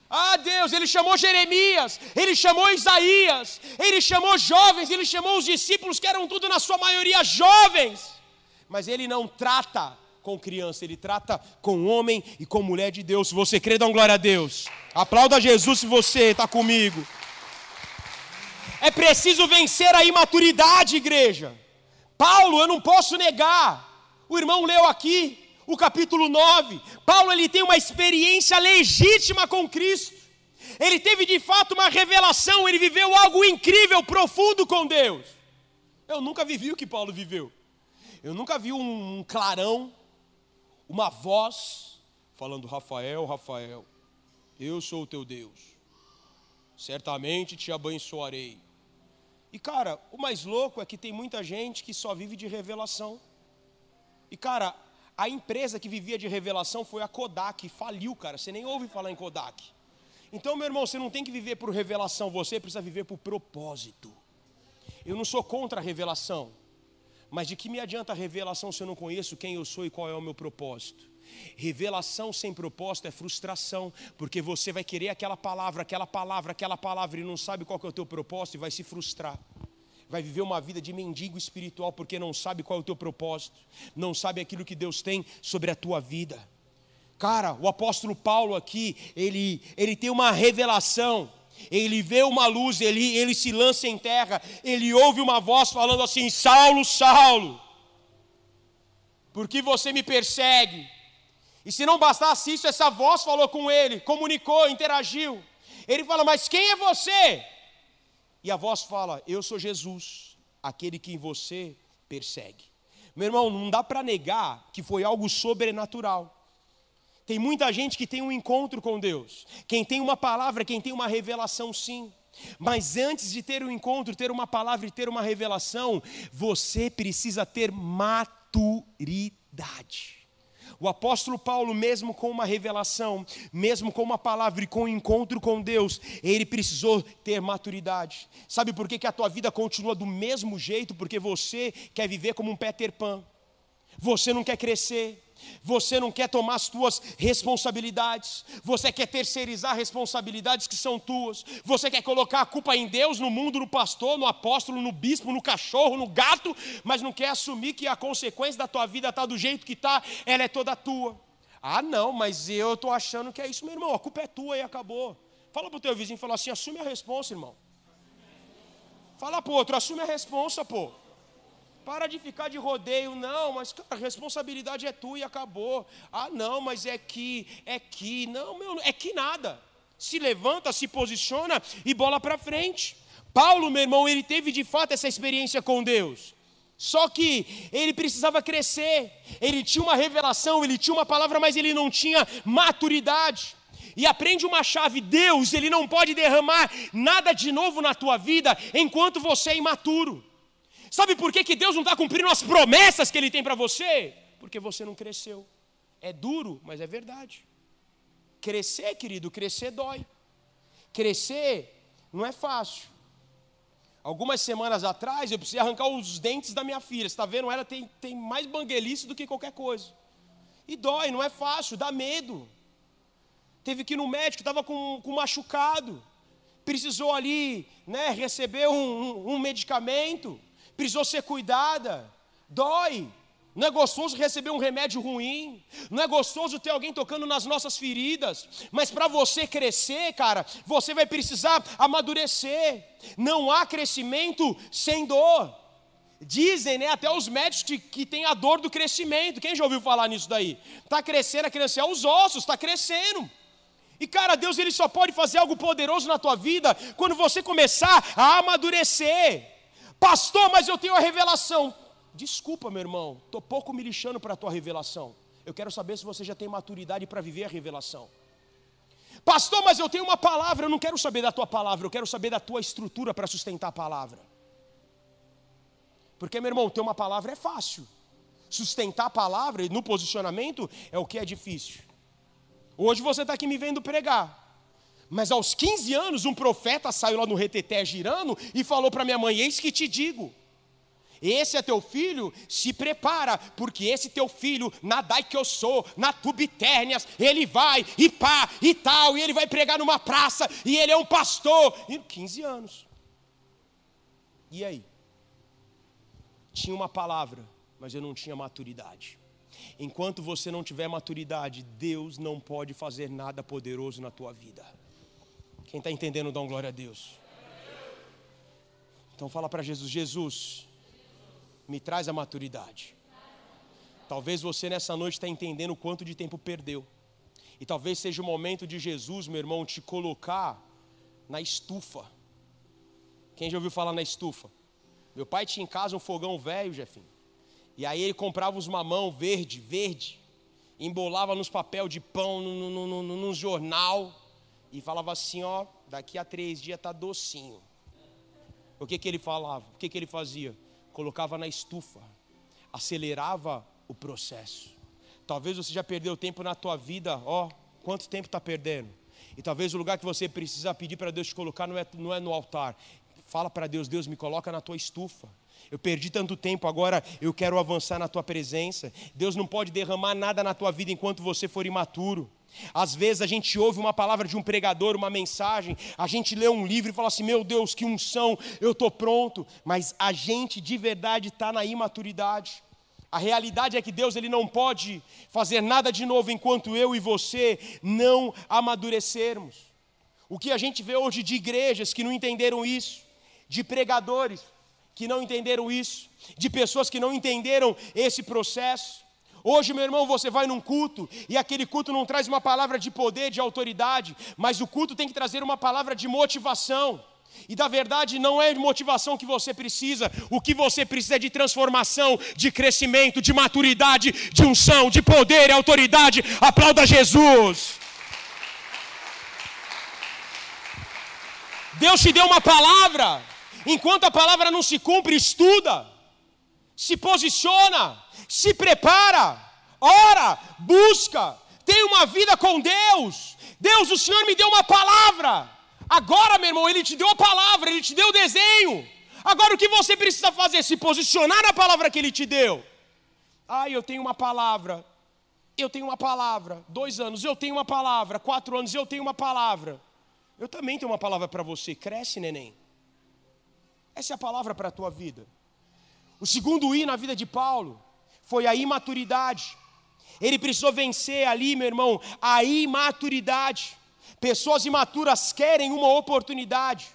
Ah, Deus, ele chamou Jeremias, ele chamou Isaías, ele chamou jovens, ele chamou os discípulos que eram tudo na sua maioria jovens. Mas ele não trata com criança, ele trata com homem e com mulher de Deus. Se você crê, dá glória a Deus. Aplauda Jesus se você está comigo. É preciso vencer a imaturidade, igreja. Paulo, eu não posso negar. O irmão leu aqui o capítulo 9. Paulo ele tem uma experiência legítima com Cristo. Ele teve de fato uma revelação, ele viveu algo incrível, profundo com Deus. Eu nunca vivi o que Paulo viveu. Eu nunca vi um clarão uma voz falando: Rafael, Rafael, eu sou o teu Deus, certamente te abençoarei. E cara, o mais louco é que tem muita gente que só vive de revelação. E cara, a empresa que vivia de revelação foi a Kodak, faliu, cara. Você nem ouve falar em Kodak. Então, meu irmão, você não tem que viver por revelação, você precisa viver por propósito. Eu não sou contra a revelação, Mas de que me adianta a revelação se eu não conheço quem eu sou e qual é o meu propósito? Revelação sem propósito é frustração, porque você vai querer aquela palavra, aquela palavra, aquela palavra e não sabe qual é o teu propósito e vai se frustrar. Vai viver uma vida de mendigo espiritual porque não sabe qual é o teu propósito, não sabe aquilo que Deus tem sobre a tua vida. Cara, o apóstolo Paulo aqui, ele, ele tem uma revelação ele vê uma luz, ele, ele se lança em terra, ele ouve uma voz falando assim: Saulo, Saulo, por que você me persegue? E se não bastasse isso, essa voz falou com ele, comunicou, interagiu. Ele fala: Mas quem é você? E a voz fala: Eu sou Jesus, aquele que você persegue. Meu irmão, não dá para negar que foi algo sobrenatural. Tem muita gente que tem um encontro com Deus. Quem tem uma palavra, quem tem uma revelação, sim. Mas antes de ter um encontro, ter uma palavra e ter uma revelação, você precisa ter maturidade. O apóstolo Paulo, mesmo com uma revelação, mesmo com uma palavra e com um encontro com Deus, ele precisou ter maturidade. Sabe por que, que a tua vida continua do mesmo jeito? Porque você quer viver como um Peter Pan. Você não quer crescer, você não quer tomar as tuas responsabilidades, você quer terceirizar responsabilidades que são tuas, você quer colocar a culpa em Deus, no mundo, no pastor, no apóstolo, no bispo, no cachorro, no gato, mas não quer assumir que a consequência da tua vida está do jeito que está, ela é toda tua. Ah, não, mas eu estou achando que é isso, meu irmão, a culpa é tua e acabou. Fala para o teu vizinho, fala assim, assume a responsa, irmão. Fala para outro, assume a responsa, pô. Para de ficar de rodeio, não, mas cara, a responsabilidade é tua e acabou. Ah, não, mas é que, é que, não, meu, é que nada. Se levanta, se posiciona e bola para frente. Paulo, meu irmão, ele teve de fato essa experiência com Deus. Só que ele precisava crescer, ele tinha uma revelação, ele tinha uma palavra, mas ele não tinha maturidade. E aprende uma chave: Deus, ele não pode derramar nada de novo na tua vida enquanto você é imaturo. Sabe por que, que Deus não está cumprindo as promessas que Ele tem para você? Porque você não cresceu. É duro, mas é verdade. Crescer, querido, crescer dói. Crescer não é fácil. Algumas semanas atrás eu precisei arrancar os dentes da minha filha. Você está vendo? Ela tem, tem mais banguelice do que qualquer coisa. E dói, não é fácil, dá medo. Teve que ir no médico, estava com, com machucado. Precisou ali né, receber um, um, um medicamento precisou ser cuidada, dói. Não é gostoso receber um remédio ruim, não é gostoso ter alguém tocando nas nossas feridas, mas para você crescer, cara, você vai precisar amadurecer. Não há crescimento sem dor. Dizem, né, até os médicos que, têm a dor do crescimento. Quem já ouviu falar nisso daí? Está crescendo, a criança é os ossos, está crescendo. E cara, Deus ele só pode fazer algo poderoso na tua vida quando você começar a amadurecer. Pastor, mas eu tenho a revelação. Desculpa, meu irmão, estou pouco me lixando para a tua revelação. Eu quero saber se você já tem maturidade para viver a revelação. Pastor, mas eu tenho uma palavra, eu não quero saber da tua palavra, eu quero saber da tua estrutura para sustentar a palavra. Porque, meu irmão, ter uma palavra é fácil. Sustentar a palavra no posicionamento é o que é difícil. Hoje você está aqui me vendo pregar. Mas aos 15 anos, um profeta saiu lá no reteté girando e falou para minha mãe: Eis que te digo. Esse é teu filho, se prepara, porque esse teu filho, na dai que eu sou, na tubitérnias, ele vai e pá e tal, e ele vai pregar numa praça, e ele é um pastor. E 15 anos. E aí? Tinha uma palavra, mas eu não tinha maturidade. Enquanto você não tiver maturidade, Deus não pode fazer nada poderoso na tua vida. Quem está entendendo, dá glória a Deus. Então fala para Jesus: Jesus, me traz a maturidade. Talvez você nessa noite está entendendo o quanto de tempo perdeu. E talvez seja o momento de Jesus, meu irmão, te colocar na estufa. Quem já ouviu falar na estufa? Meu pai tinha em casa um fogão velho, Jefinho. E aí ele comprava uns mamão verde, verde, embolava nos papel de pão, no, no, no, no jornal e falava assim: ó, daqui a três dias tá docinho. O que que ele falava? O que que ele fazia? Colocava na estufa, acelerava o processo. Talvez você já perdeu tempo na tua vida, ó, quanto tempo está perdendo? E talvez o lugar que você precisa pedir para Deus te colocar não é, não é no altar. Fala para Deus, Deus me coloca na tua estufa. Eu perdi tanto tempo, agora eu quero avançar na tua presença. Deus não pode derramar nada na tua vida enquanto você for imaturo. Às vezes a gente ouve uma palavra de um pregador, uma mensagem, a gente lê um livro e fala assim: meu Deus, que unção, eu estou pronto. Mas a gente de verdade está na imaturidade. A realidade é que Deus ele não pode fazer nada de novo enquanto eu e você não amadurecermos. O que a gente vê hoje de igrejas que não entenderam isso, de pregadores que não entenderam isso, de pessoas que não entenderam esse processo. Hoje, meu irmão, você vai num culto e aquele culto não traz uma palavra de poder, de autoridade, mas o culto tem que trazer uma palavra de motivação. E da verdade não é motivação que você precisa, o que você precisa é de transformação, de crescimento, de maturidade, de unção, de poder e autoridade. Aplauda Jesus. Deus te deu uma palavra, enquanto a palavra não se cumpre, estuda, se posiciona, se prepara, ora, busca, tem uma vida com Deus. Deus, o Senhor me deu uma palavra. Agora, meu irmão, Ele te deu a palavra, Ele te deu o desenho. Agora o que você precisa fazer? Se posicionar na palavra que Ele te deu. Ah, eu tenho uma palavra. Eu tenho uma palavra. Dois anos, eu tenho uma palavra. Quatro anos, eu tenho uma palavra. Eu também tenho uma palavra para você. Cresce, neném. Essa é a palavra para a tua vida. O segundo I na vida de Paulo foi a imaturidade. Ele precisou vencer ali, meu irmão, a imaturidade. Pessoas imaturas querem uma oportunidade.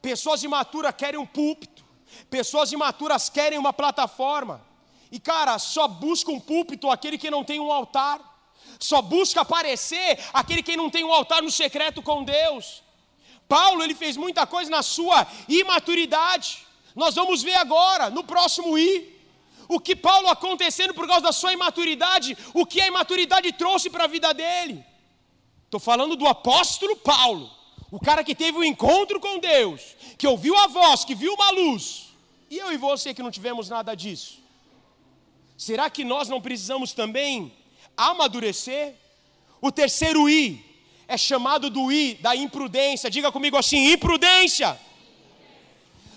Pessoas imaturas querem um púlpito. Pessoas imaturas querem uma plataforma. E cara, só busca um púlpito aquele que não tem um altar. Só busca aparecer aquele que não tem um altar no secreto com Deus. Paulo, ele fez muita coisa na sua imaturidade. Nós vamos ver agora, no próximo I, o que Paulo acontecendo por causa da sua imaturidade, o que a imaturidade trouxe para a vida dele. Estou falando do apóstolo Paulo, o cara que teve um encontro com Deus, que ouviu a voz, que viu uma luz. E eu e você que não tivemos nada disso. Será que nós não precisamos também amadurecer? O terceiro I é chamado do I da imprudência. Diga comigo assim: imprudência.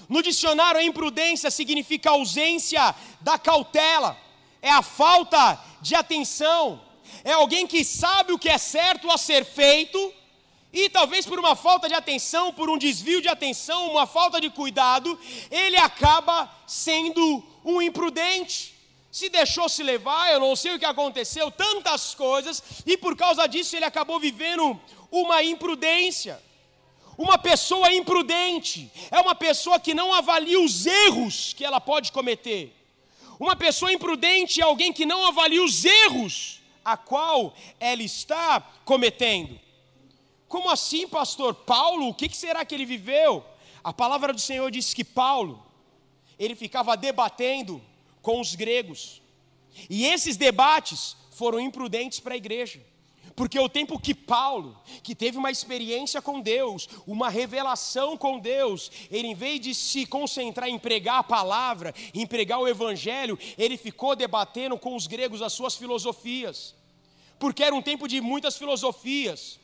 No dicionário, a imprudência significa ausência da cautela, é a falta de atenção, é alguém que sabe o que é certo a ser feito, e talvez por uma falta de atenção, por um desvio de atenção, uma falta de cuidado, ele acaba sendo um imprudente. Se deixou se levar, eu não sei o que aconteceu, tantas coisas, e por causa disso ele acabou vivendo uma imprudência. Uma pessoa imprudente é uma pessoa que não avalia os erros que ela pode cometer. Uma pessoa imprudente é alguém que não avalia os erros a qual ela está cometendo. Como assim, pastor? Paulo, o que será que ele viveu? A palavra do Senhor diz que Paulo, ele ficava debatendo com os gregos. E esses debates foram imprudentes para a igreja. Porque o tempo que Paulo, que teve uma experiência com Deus, uma revelação com Deus, ele em vez de se concentrar em pregar a palavra, em pregar o evangelho, ele ficou debatendo com os gregos as suas filosofias. Porque era um tempo de muitas filosofias.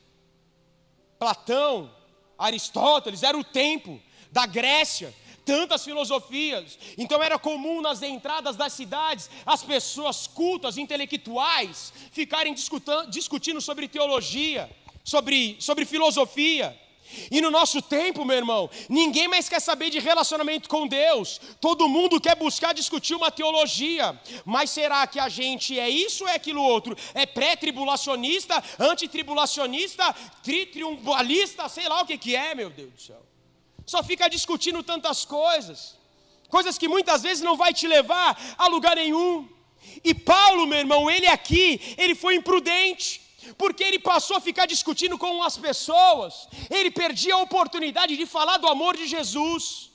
Platão, Aristóteles, era o tempo da Grécia, tantas filosofias. Então era comum nas entradas das cidades as pessoas cultas, intelectuais, ficarem discutindo sobre teologia, sobre, sobre filosofia. E no nosso tempo, meu irmão, ninguém mais quer saber de relacionamento com Deus. Todo mundo quer buscar discutir uma teologia. Mas será que a gente é isso ou é aquilo outro? É pré-tribulacionista, antitribulacionista, tritriumbalista, sei lá o que, que é, meu Deus do céu só fica discutindo tantas coisas, coisas que muitas vezes não vai te levar a lugar nenhum. E Paulo, meu irmão, ele aqui, ele foi imprudente, porque ele passou a ficar discutindo com as pessoas, ele perdia a oportunidade de falar do amor de Jesus.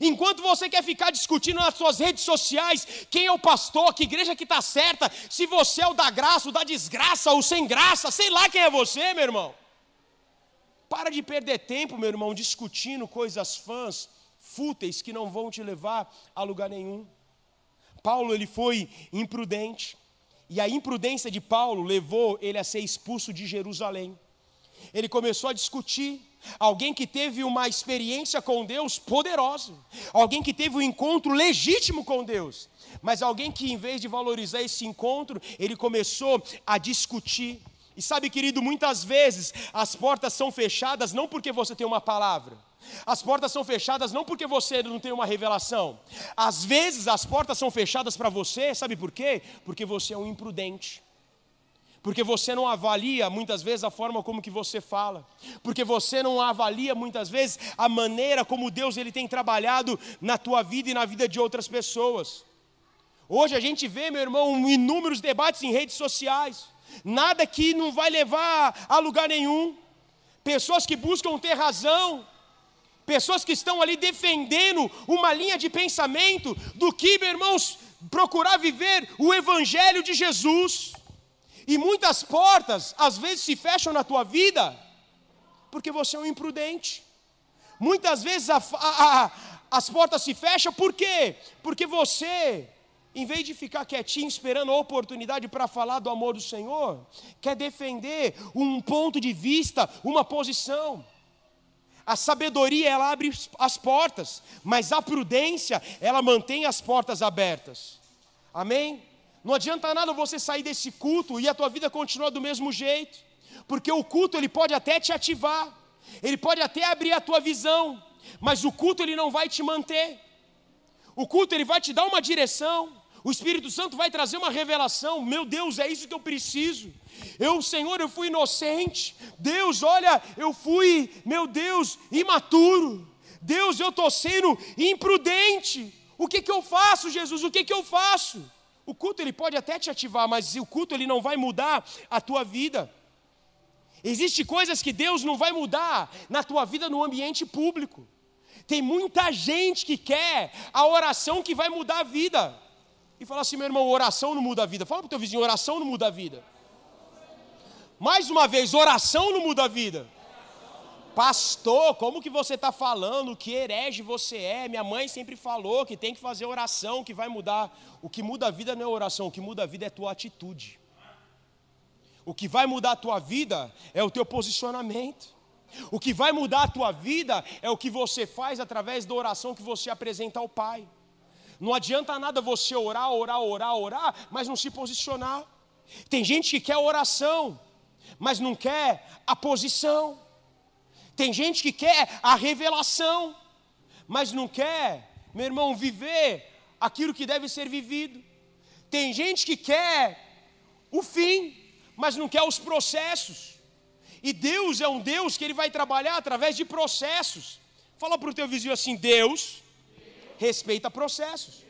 Enquanto você quer ficar discutindo nas suas redes sociais quem é o pastor, que igreja que está certa, se você é o da graça, o da desgraça, o sem graça, sei lá quem é você, meu irmão. Para de perder tempo, meu irmão, discutindo coisas fãs, fúteis, que não vão te levar a lugar nenhum. Paulo, ele foi imprudente. E a imprudência de Paulo levou ele a ser expulso de Jerusalém. Ele começou a discutir alguém que teve uma experiência com Deus poderosa, alguém que teve um encontro legítimo com Deus, mas alguém que, em vez de valorizar esse encontro, ele começou a discutir. E sabe, querido, muitas vezes as portas são fechadas não porque você tem uma palavra, as portas são fechadas não porque você não tem uma revelação. Às vezes as portas são fechadas para você, sabe por quê? Porque você é um imprudente. Porque você não avalia muitas vezes a forma como que você fala. Porque você não avalia muitas vezes a maneira como Deus ele tem trabalhado na tua vida e na vida de outras pessoas. Hoje a gente vê, meu irmão, inúmeros debates em redes sociais. Nada que não vai levar a lugar nenhum. Pessoas que buscam ter razão, pessoas que estão ali defendendo uma linha de pensamento do que, meus irmãos, procurar viver o evangelho de Jesus. E muitas portas, às vezes, se fecham na tua vida, porque você é um imprudente. Muitas vezes a, a, a, as portas se fecham, por quê? Porque você, em vez de ficar quietinho esperando a oportunidade para falar do amor do Senhor, quer defender um ponto de vista, uma posição. A sabedoria, ela abre as portas, mas a prudência, ela mantém as portas abertas. Amém? Não adianta nada você sair desse culto e a tua vida continuar do mesmo jeito, porque o culto ele pode até te ativar, ele pode até abrir a tua visão, mas o culto ele não vai te manter. O culto ele vai te dar uma direção, o Espírito Santo vai trazer uma revelação. Meu Deus, é isso que eu preciso. Eu, Senhor, eu fui inocente. Deus, olha, eu fui, meu Deus, imaturo. Deus, eu estou sendo imprudente. O que, que eu faço, Jesus? O que, que eu faço? O culto ele pode até te ativar, mas o culto ele não vai mudar a tua vida. Existem coisas que Deus não vai mudar na tua vida no ambiente público. Tem muita gente que quer a oração que vai mudar a vida. E fala assim, meu irmão, oração não muda a vida. Fala para o teu vizinho, oração não muda a vida. Mais uma vez, oração não muda a vida. Pastor, como que você está falando? Que herege você é? Minha mãe sempre falou que tem que fazer oração, que vai mudar. O que muda a vida não é oração, o que muda a vida é tua atitude. O que vai mudar a tua vida é o teu posicionamento. O que vai mudar a tua vida é o que você faz através da oração que você apresenta ao Pai. Não adianta nada você orar, orar, orar, orar, mas não se posicionar. Tem gente que quer oração, mas não quer a posição. Tem gente que quer a revelação, mas não quer, meu irmão, viver aquilo que deve ser vivido. Tem gente que quer o fim, mas não quer os processos. E Deus é um Deus que ele vai trabalhar através de processos. Fala para o teu vizinho assim: Deus respeita processos.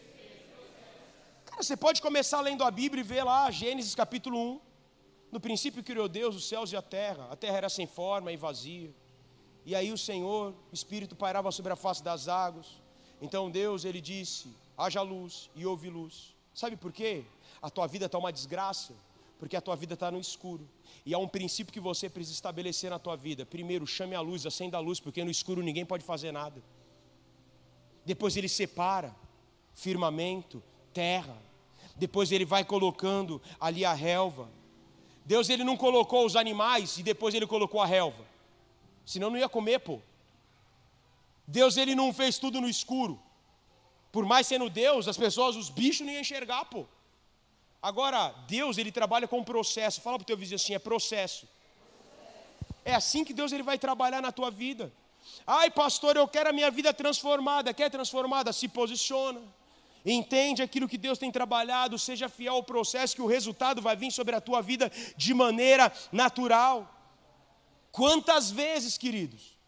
Cara, você pode começar lendo a Bíblia e ver lá Gênesis capítulo 1. No princípio criou Deus os céus e a terra. A terra era sem forma e vazia. E aí o Senhor, o Espírito pairava sobre a face das águas. Então Deus, ele disse: haja luz e houve luz. Sabe por quê? A tua vida está uma desgraça, porque a tua vida está no escuro. E há um princípio que você precisa estabelecer na tua vida. Primeiro, chame a luz, acenda a luz, porque no escuro ninguém pode fazer nada. Depois ele separa firmamento, terra. Depois ele vai colocando ali a relva. Deus ele não colocou os animais e depois ele colocou a relva senão não ia comer, pô. Deus ele não fez tudo no escuro. Por mais sendo Deus, as pessoas, os bichos não iam enxergar, pô. Agora, Deus ele trabalha com processo. Fala para o teu vizinho assim, é processo. É assim que Deus ele vai trabalhar na tua vida. Ai, pastor, eu quero a minha vida transformada. Quer transformada? Se posiciona. Entende aquilo que Deus tem trabalhado, seja fiel ao processo, que o resultado vai vir sobre a tua vida de maneira natural. Quantas vezes, queridos?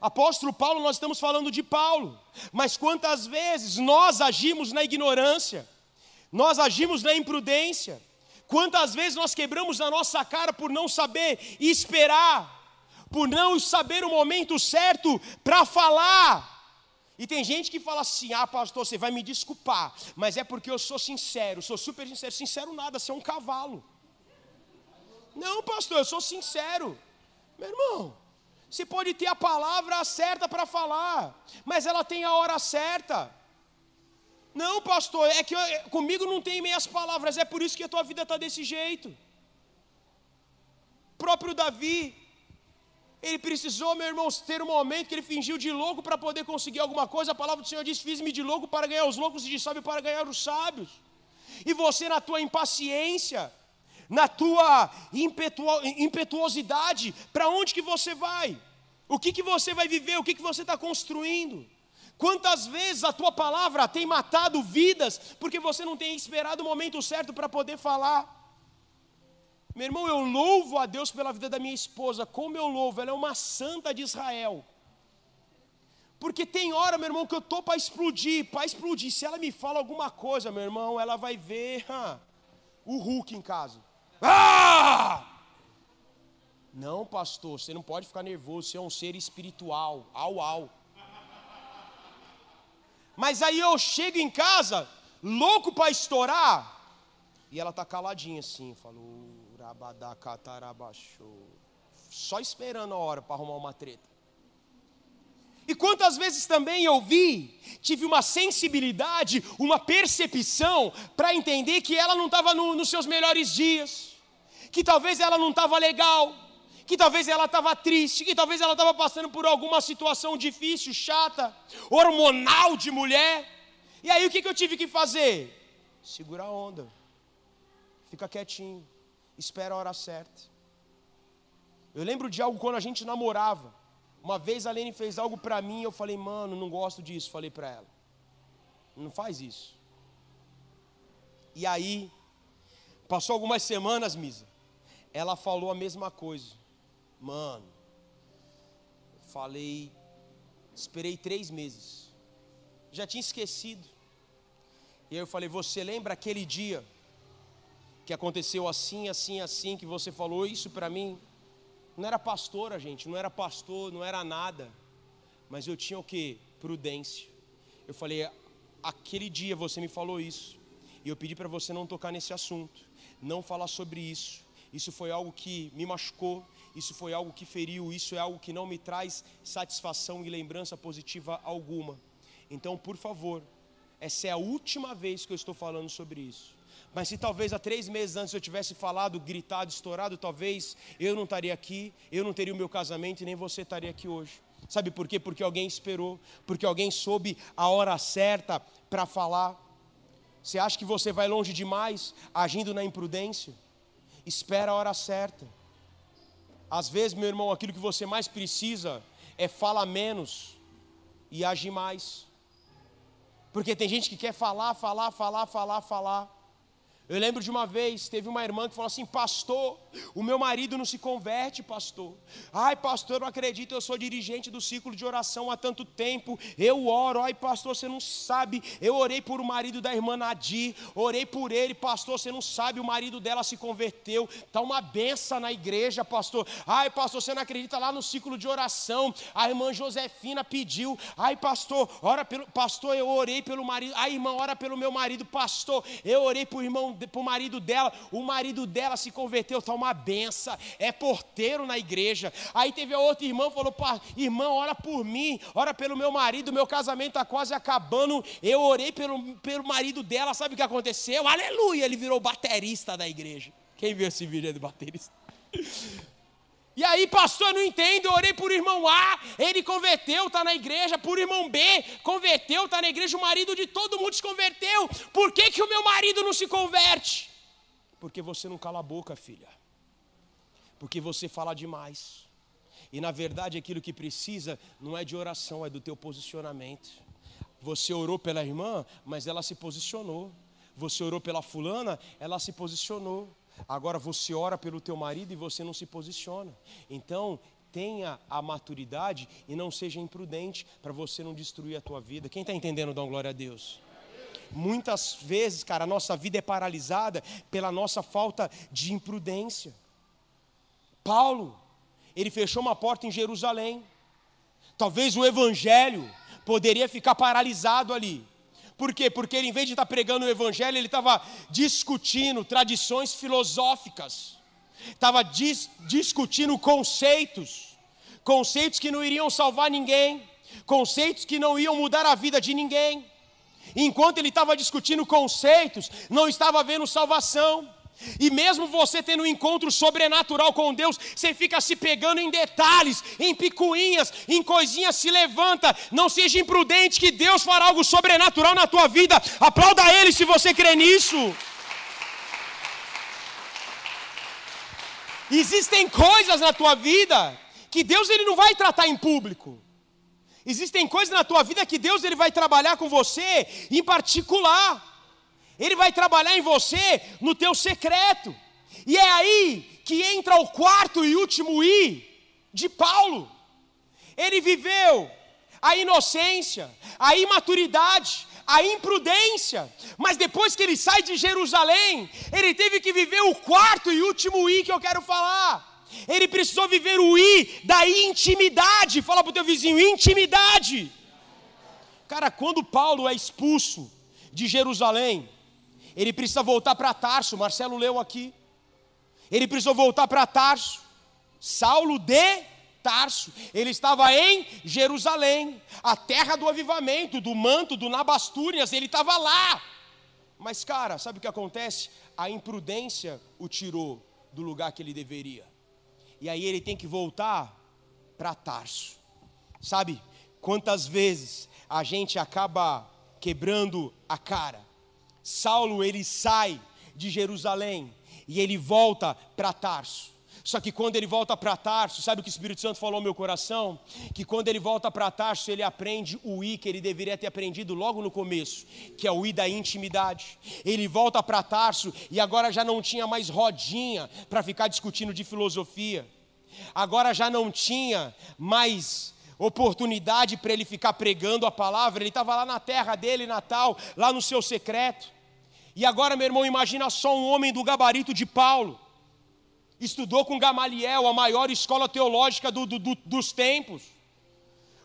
Apóstolo Paulo, nós estamos falando de Paulo, mas quantas vezes nós agimos na ignorância, nós agimos na imprudência, quantas vezes nós quebramos a nossa cara por não saber esperar, por não saber o momento certo para falar. E tem gente que fala assim: ah, pastor, você vai me desculpar, mas é porque eu sou sincero, sou super sincero. Sincero nada, você é um cavalo. Não, pastor, eu sou sincero. Meu irmão, você pode ter a palavra certa para falar, mas ela tem a hora certa. Não, pastor, é que eu, é, comigo não tem meias palavras, é por isso que a tua vida está desse jeito. O próprio Davi, Ele precisou, meu irmão, ter um momento que ele fingiu de louco para poder conseguir alguma coisa. A palavra do Senhor diz: Fiz-me de louco para ganhar os loucos e de sábio para ganhar os sábios. E você, na tua impaciência, na tua impetuosidade, para onde que você vai? O que, que você vai viver? O que, que você está construindo? Quantas vezes a tua palavra tem matado vidas porque você não tem esperado o momento certo para poder falar? Meu irmão, eu louvo a Deus pela vida da minha esposa, como eu louvo, ela é uma santa de Israel. Porque tem hora, meu irmão, que eu estou para explodir, para explodir. Se ela me fala alguma coisa, meu irmão, ela vai ver o Hulk em casa. Ah! Não, pastor, você não pode ficar nervoso, você é um ser espiritual. Au, au. Mas aí eu chego em casa, louco para estourar, e ela tá caladinha assim, falou. Só esperando a hora para arrumar uma treta. E quantas vezes também eu vi, tive uma sensibilidade, uma percepção para entender que ela não estava no, nos seus melhores dias, que talvez ela não estava legal, que talvez ela estava triste, que talvez ela estava passando por alguma situação difícil, chata, hormonal de mulher. E aí o que, que eu tive que fazer? Segura a onda, fica quietinho espera a hora certa. Eu lembro de algo quando a gente namorava. Uma vez a Lene fez algo para mim, eu falei, mano, não gosto disso, falei para ela. Não faz isso. E aí, passou algumas semanas, Misa. Ela falou a mesma coisa. Mano, falei, esperei três meses. Já tinha esquecido. E aí eu falei, você lembra aquele dia que aconteceu assim, assim, assim, que você falou isso para mim. Não era pastora, gente, não era pastor, não era nada. Mas eu tinha o que? Prudência. Eu falei, aquele dia você me falou isso. E eu pedi para você não tocar nesse assunto, não falar sobre isso. Isso foi algo que me machucou, isso foi algo que feriu, isso é algo que não me traz satisfação e lembrança positiva alguma. Então, por favor, essa é a última vez que eu estou falando sobre isso. Mas se talvez há três meses antes eu tivesse falado, gritado, estourado, talvez eu não estaria aqui, eu não teria o meu casamento e nem você estaria aqui hoje. Sabe por quê? Porque alguém esperou, porque alguém soube a hora certa para falar. Você acha que você vai longe demais agindo na imprudência? Espera a hora certa. Às vezes, meu irmão, aquilo que você mais precisa é falar menos e agir mais. Porque tem gente que quer falar, falar, falar, falar, falar eu lembro de uma vez, teve uma irmã que falou assim: Pastor, o meu marido não se converte, pastor. Ai, pastor, eu não acredito, eu sou dirigente do ciclo de oração há tanto tempo. Eu oro, ai, pastor, você não sabe. Eu orei por o marido da irmã Nadir, orei por ele, pastor, você não sabe, o marido dela se converteu. Está uma benção na igreja, pastor. Ai, pastor, você não acredita lá no ciclo de oração. A irmã Josefina pediu, ai, pastor, ora pelo. Pastor, eu orei pelo marido. Ai, irmã, ora pelo meu marido, pastor. Eu orei por irmão para o marido dela, o marido dela se converteu, está uma benção, é porteiro na igreja. Aí teve a outra irmã, falou: irmã, ora por mim, ora pelo meu marido, meu casamento está quase acabando. Eu orei pelo, pelo marido dela, sabe o que aconteceu? Aleluia, ele virou baterista da igreja. Quem viu esse vídeo do baterista? E aí, pastor, eu não entendo, eu orei por irmão A, ele converteu, está na igreja, por irmão B, converteu, está na igreja, o marido de todo mundo se converteu. Por que, que o meu marido não se converte? Porque você não cala a boca, filha. Porque você fala demais. E na verdade aquilo que precisa não é de oração, é do teu posicionamento. Você orou pela irmã, mas ela se posicionou. Você orou pela fulana, ela se posicionou. Agora você ora pelo teu marido e você não se posiciona. Então, tenha a maturidade e não seja imprudente para você não destruir a tua vida. Quem está entendendo, dá glória a Deus. Muitas vezes, cara, a nossa vida é paralisada pela nossa falta de imprudência. Paulo, ele fechou uma porta em Jerusalém. Talvez o evangelho poderia ficar paralisado ali. Por quê? Porque ele, em vez de estar pregando o evangelho, ele estava discutindo tradições filosóficas, estava dis, discutindo conceitos, conceitos que não iriam salvar ninguém, conceitos que não iam mudar a vida de ninguém. enquanto ele estava discutindo conceitos, não estava havendo salvação. E mesmo você tendo um encontro sobrenatural com Deus, você fica se pegando em detalhes, em picuinhas, em coisinhas, se levanta. Não seja imprudente que Deus fará algo sobrenatural na tua vida. Aplauda Ele se você crê nisso. Existem coisas na tua vida que Deus ele não vai tratar em público. Existem coisas na tua vida que Deus ele vai trabalhar com você em particular. Ele vai trabalhar em você no teu secreto. E é aí que entra o quarto e último I de Paulo. Ele viveu a inocência, a imaturidade, a imprudência, mas depois que ele sai de Jerusalém, ele teve que viver o quarto e último I que eu quero falar. Ele precisou viver o I da intimidade. Fala para o teu vizinho: intimidade. Cara, quando Paulo é expulso de Jerusalém, ele precisa voltar para Tarso. Marcelo leu aqui. Ele precisou voltar para Tarso. Saulo de Tarso. Ele estava em Jerusalém, a terra do avivamento, do manto, do Nabastúrias. Ele estava lá. Mas, cara, sabe o que acontece? A imprudência o tirou do lugar que ele deveria. E aí ele tem que voltar para Tarso. Sabe quantas vezes a gente acaba quebrando a cara? Saulo ele sai de Jerusalém e ele volta para Tarso. Só que quando ele volta para Tarso, sabe o que o Espírito Santo falou ao meu coração? Que quando ele volta para Tarso, ele aprende o I que ele deveria ter aprendido logo no começo, que é o I da intimidade. Ele volta para Tarso e agora já não tinha mais rodinha para ficar discutindo de filosofia. Agora já não tinha mais oportunidade para ele ficar pregando a palavra, ele estava lá na terra dele, Natal, lá no seu secreto. E agora, meu irmão, imagina só um homem do gabarito de Paulo estudou com Gamaliel, a maior escola teológica do, do, do, dos tempos.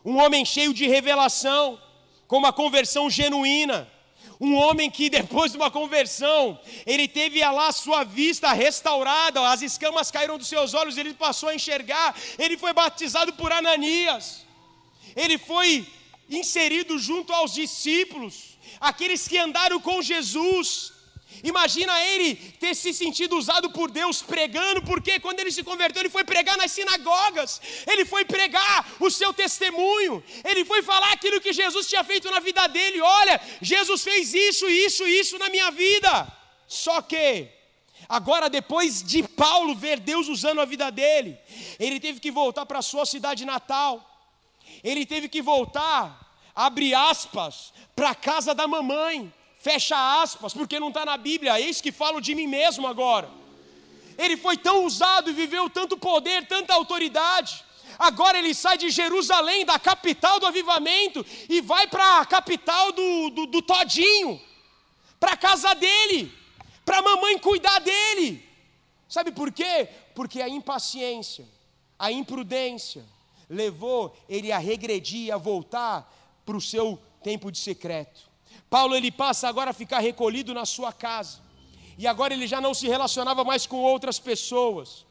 Um homem cheio de revelação, com uma conversão genuína. Um homem que depois de uma conversão, ele teve lá a sua vista restaurada, as escamas caíram dos seus olhos, ele passou a enxergar, ele foi batizado por Ananias. Ele foi inserido junto aos discípulos, aqueles que andaram com Jesus, Imagina ele ter se sentido usado por Deus pregando, porque quando ele se converteu, ele foi pregar nas sinagogas, ele foi pregar o seu testemunho, ele foi falar aquilo que Jesus tinha feito na vida dele. Olha, Jesus fez isso, isso, isso na minha vida. Só que, agora depois de Paulo ver Deus usando a vida dele, ele teve que voltar para a sua cidade natal, ele teve que voltar, abre aspas, para a casa da mamãe fecha aspas, porque não está na Bíblia, eis que falo de mim mesmo agora. Ele foi tão usado e viveu tanto poder, tanta autoridade. Agora ele sai de Jerusalém, da capital do avivamento, e vai para a capital do, do, do Todinho, para a casa dele, para a mamãe cuidar dele. Sabe por quê? Porque a impaciência, a imprudência, levou ele a regredir, a voltar para o seu tempo de secreto. Paulo ele passa agora a ficar recolhido na sua casa. E agora ele já não se relacionava mais com outras pessoas.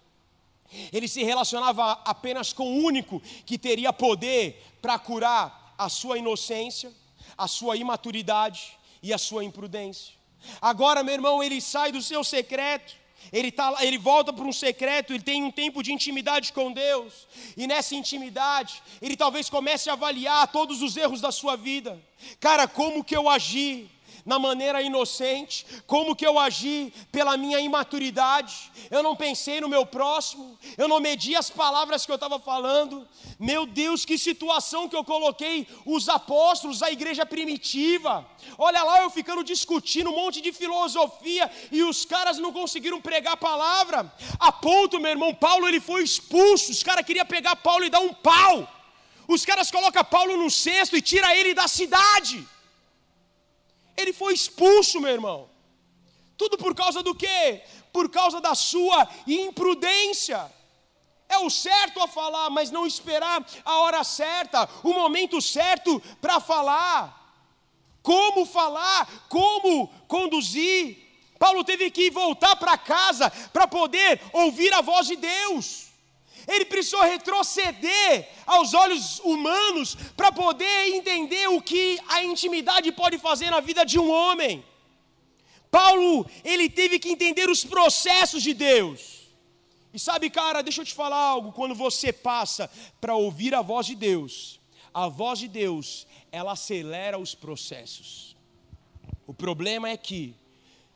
Ele se relacionava apenas com o único que teria poder para curar a sua inocência, a sua imaturidade e a sua imprudência. Agora, meu irmão, ele sai do seu secreto ele, tá, ele volta para um secreto, ele tem um tempo de intimidade com Deus, e nessa intimidade, ele talvez comece a avaliar todos os erros da sua vida. Cara, como que eu agi? Na maneira inocente, como que eu agi pela minha imaturidade, eu não pensei no meu próximo, eu não medi as palavras que eu estava falando. Meu Deus, que situação que eu coloquei os apóstolos, a igreja primitiva. Olha lá, eu ficando discutindo um monte de filosofia e os caras não conseguiram pregar a palavra. A ponto, meu irmão, Paulo ele foi expulso. Os caras queriam pegar Paulo e dar um pau. Os caras colocam Paulo no cesto e tira ele da cidade. Ele foi expulso, meu irmão. Tudo por causa do quê? Por causa da sua imprudência. É o certo a falar, mas não esperar a hora certa, o momento certo para falar. Como falar, como conduzir. Paulo teve que voltar para casa para poder ouvir a voz de Deus. Ele precisou retroceder aos olhos humanos para poder entender o que a intimidade pode fazer na vida de um homem. Paulo, ele teve que entender os processos de Deus. E sabe, cara, deixa eu te falar algo, quando você passa para ouvir a voz de Deus, a voz de Deus, ela acelera os processos. O problema é que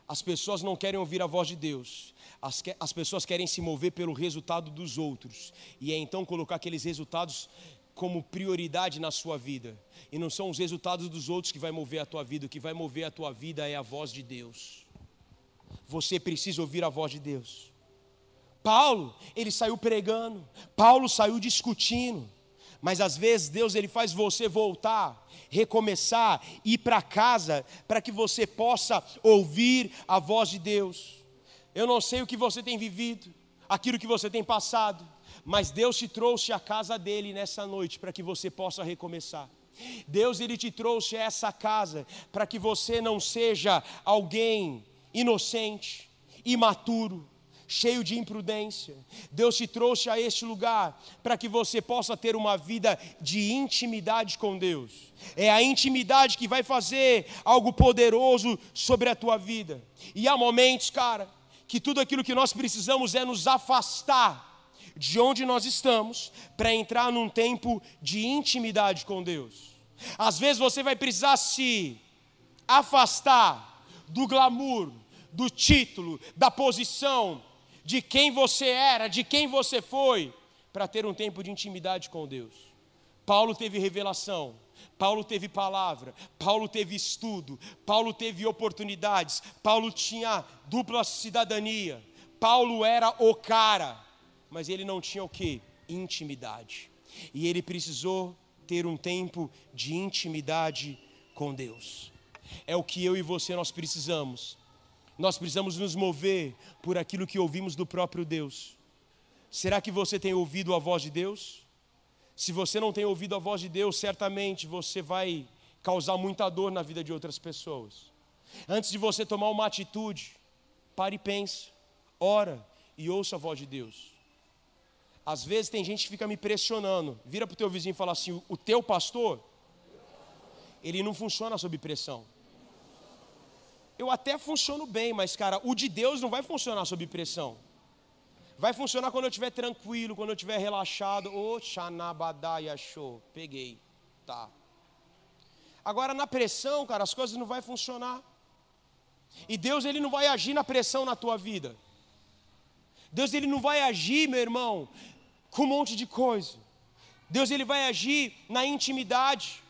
as pessoas não querem ouvir a voz de Deus, as, as pessoas querem se mover pelo resultado dos outros, e é então colocar aqueles resultados como prioridade na sua vida. E não são os resultados dos outros que vai mover a tua vida, o que vai mover a tua vida é a voz de Deus. Você precisa ouvir a voz de Deus. Paulo, ele saiu pregando, Paulo saiu discutindo, mas às vezes Deus ele faz você voltar, recomeçar, ir para casa, para que você possa ouvir a voz de Deus. Eu não sei o que você tem vivido, aquilo que você tem passado, mas Deus te trouxe à casa dele nessa noite para que você possa recomeçar. Deus ele te trouxe a essa casa para que você não seja alguém inocente, imaturo, cheio de imprudência. Deus te trouxe a este lugar para que você possa ter uma vida de intimidade com Deus. É a intimidade que vai fazer algo poderoso sobre a tua vida. E há momentos, cara, que tudo aquilo que nós precisamos é nos afastar de onde nós estamos para entrar num tempo de intimidade com Deus. Às vezes você vai precisar se afastar do glamour, do título, da posição, de quem você era, de quem você foi, para ter um tempo de intimidade com Deus. Paulo teve revelação, Paulo teve palavra, Paulo teve estudo, Paulo teve oportunidades, Paulo tinha dupla cidadania, Paulo era o cara, mas ele não tinha o que? Intimidade. E ele precisou ter um tempo de intimidade com Deus. É o que eu e você nós precisamos nós precisamos nos mover por aquilo que ouvimos do próprio Deus. Será que você tem ouvido a voz de Deus? Se você não tem ouvido a voz de Deus, certamente você vai causar muita dor na vida de outras pessoas. Antes de você tomar uma atitude, pare e pense, ora e ouça a voz de Deus. Às vezes tem gente que fica me pressionando. Vira para o teu vizinho e fala assim: o teu pastor, ele não funciona sob pressão eu até funciono bem, mas, cara, o de Deus não vai funcionar sob pressão. Vai funcionar quando eu estiver tranquilo, quando eu estiver relaxado. Ô, Xanabadaya show. Peguei. Tá. Agora, na pressão, cara, as coisas não vão funcionar. E Deus, Ele não vai agir na pressão na tua vida. Deus, Ele não vai agir, meu irmão, com um monte de coisa. Deus, Ele vai agir na intimidade.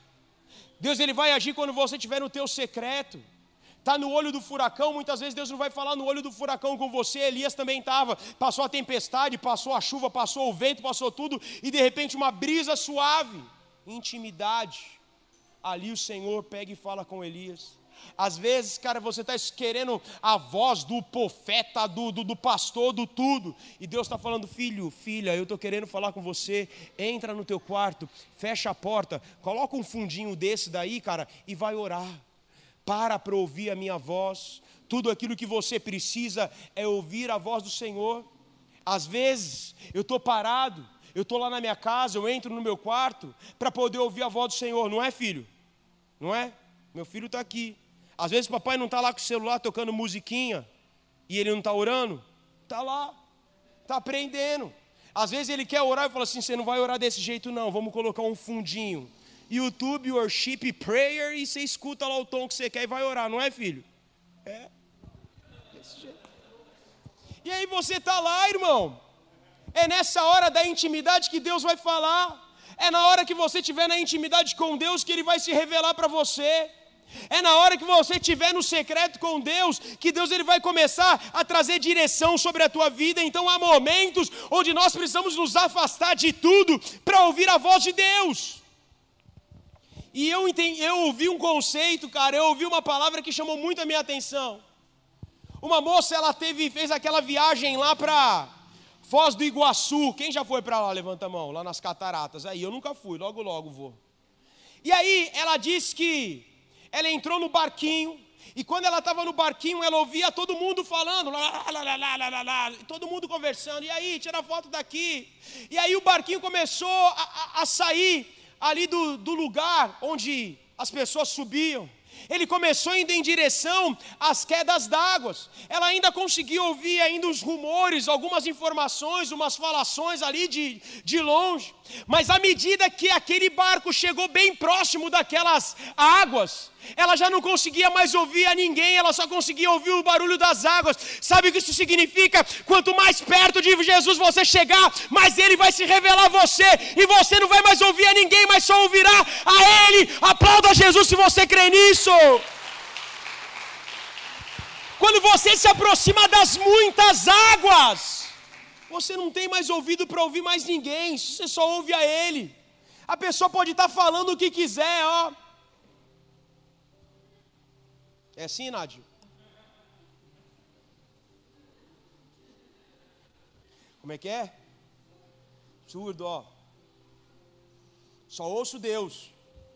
Deus, Ele vai agir quando você estiver no teu secreto está no olho do furacão, muitas vezes Deus não vai falar no olho do furacão com você. Elias também estava, passou a tempestade, passou a chuva, passou o vento, passou tudo, e de repente uma brisa suave, intimidade. Ali o Senhor pega e fala com Elias. Às vezes, cara, você está querendo a voz do profeta, do, do, do pastor, do tudo, e Deus está falando, filho, filha, eu estou querendo falar com você. Entra no teu quarto, fecha a porta, coloca um fundinho desse daí, cara, e vai orar para para ouvir a minha voz. Tudo aquilo que você precisa é ouvir a voz do Senhor. Às vezes, eu estou parado, eu estou lá na minha casa, eu entro no meu quarto para poder ouvir a voz do Senhor, não é, filho? Não é? Meu filho está aqui. Às vezes, papai não está lá com o celular tocando musiquinha e ele não está orando. Está lá, está aprendendo. Às vezes ele quer orar e fala assim: você não vai orar desse jeito, não, vamos colocar um fundinho. YouTube Worship Prayer e você escuta lá o tom que você quer e vai orar, não é, filho? É. Desse jeito. E aí você está lá, irmão. É nessa hora da intimidade que Deus vai falar. É na hora que você estiver na intimidade com Deus que Ele vai se revelar para você. É na hora que você estiver no secreto com Deus que Deus ele vai começar a trazer direção sobre a tua vida. Então há momentos onde nós precisamos nos afastar de tudo para ouvir a voz de Deus. E eu, entendi, eu ouvi um conceito, cara, eu ouvi uma palavra que chamou muito a minha atenção. Uma moça, ela teve, fez aquela viagem lá para Foz do Iguaçu. Quem já foi para lá? Levanta a mão, lá nas cataratas. Aí, eu nunca fui, logo, logo vou. E aí, ela disse que ela entrou no barquinho, e quando ela estava no barquinho, ela ouvia todo mundo falando, lá, lá, lá, lá, todo mundo conversando. E aí, tira foto daqui. E aí o barquinho começou a, a, a sair ali do, do lugar onde as pessoas subiam. Ele começou indo em direção às quedas d'água. Ela ainda conseguia ouvir ainda os rumores, algumas informações, umas falações ali de, de longe. Mas à medida que aquele barco chegou bem próximo daquelas águas, ela já não conseguia mais ouvir a ninguém, ela só conseguia ouvir o barulho das águas. Sabe o que isso significa? Quanto mais perto de Jesus você chegar, mais ele vai se revelar a você, e você não vai mais ouvir a ninguém, mas só ouvirá a ele. Aplauda Jesus se você crê nisso. Quando você se aproxima das muitas águas, você não tem mais ouvido para ouvir mais ninguém, você só ouve a ele. A pessoa pode estar falando o que quiser, ó. É assim, Nádio? Como é que é? Surdo, ó. Só ouço Deus.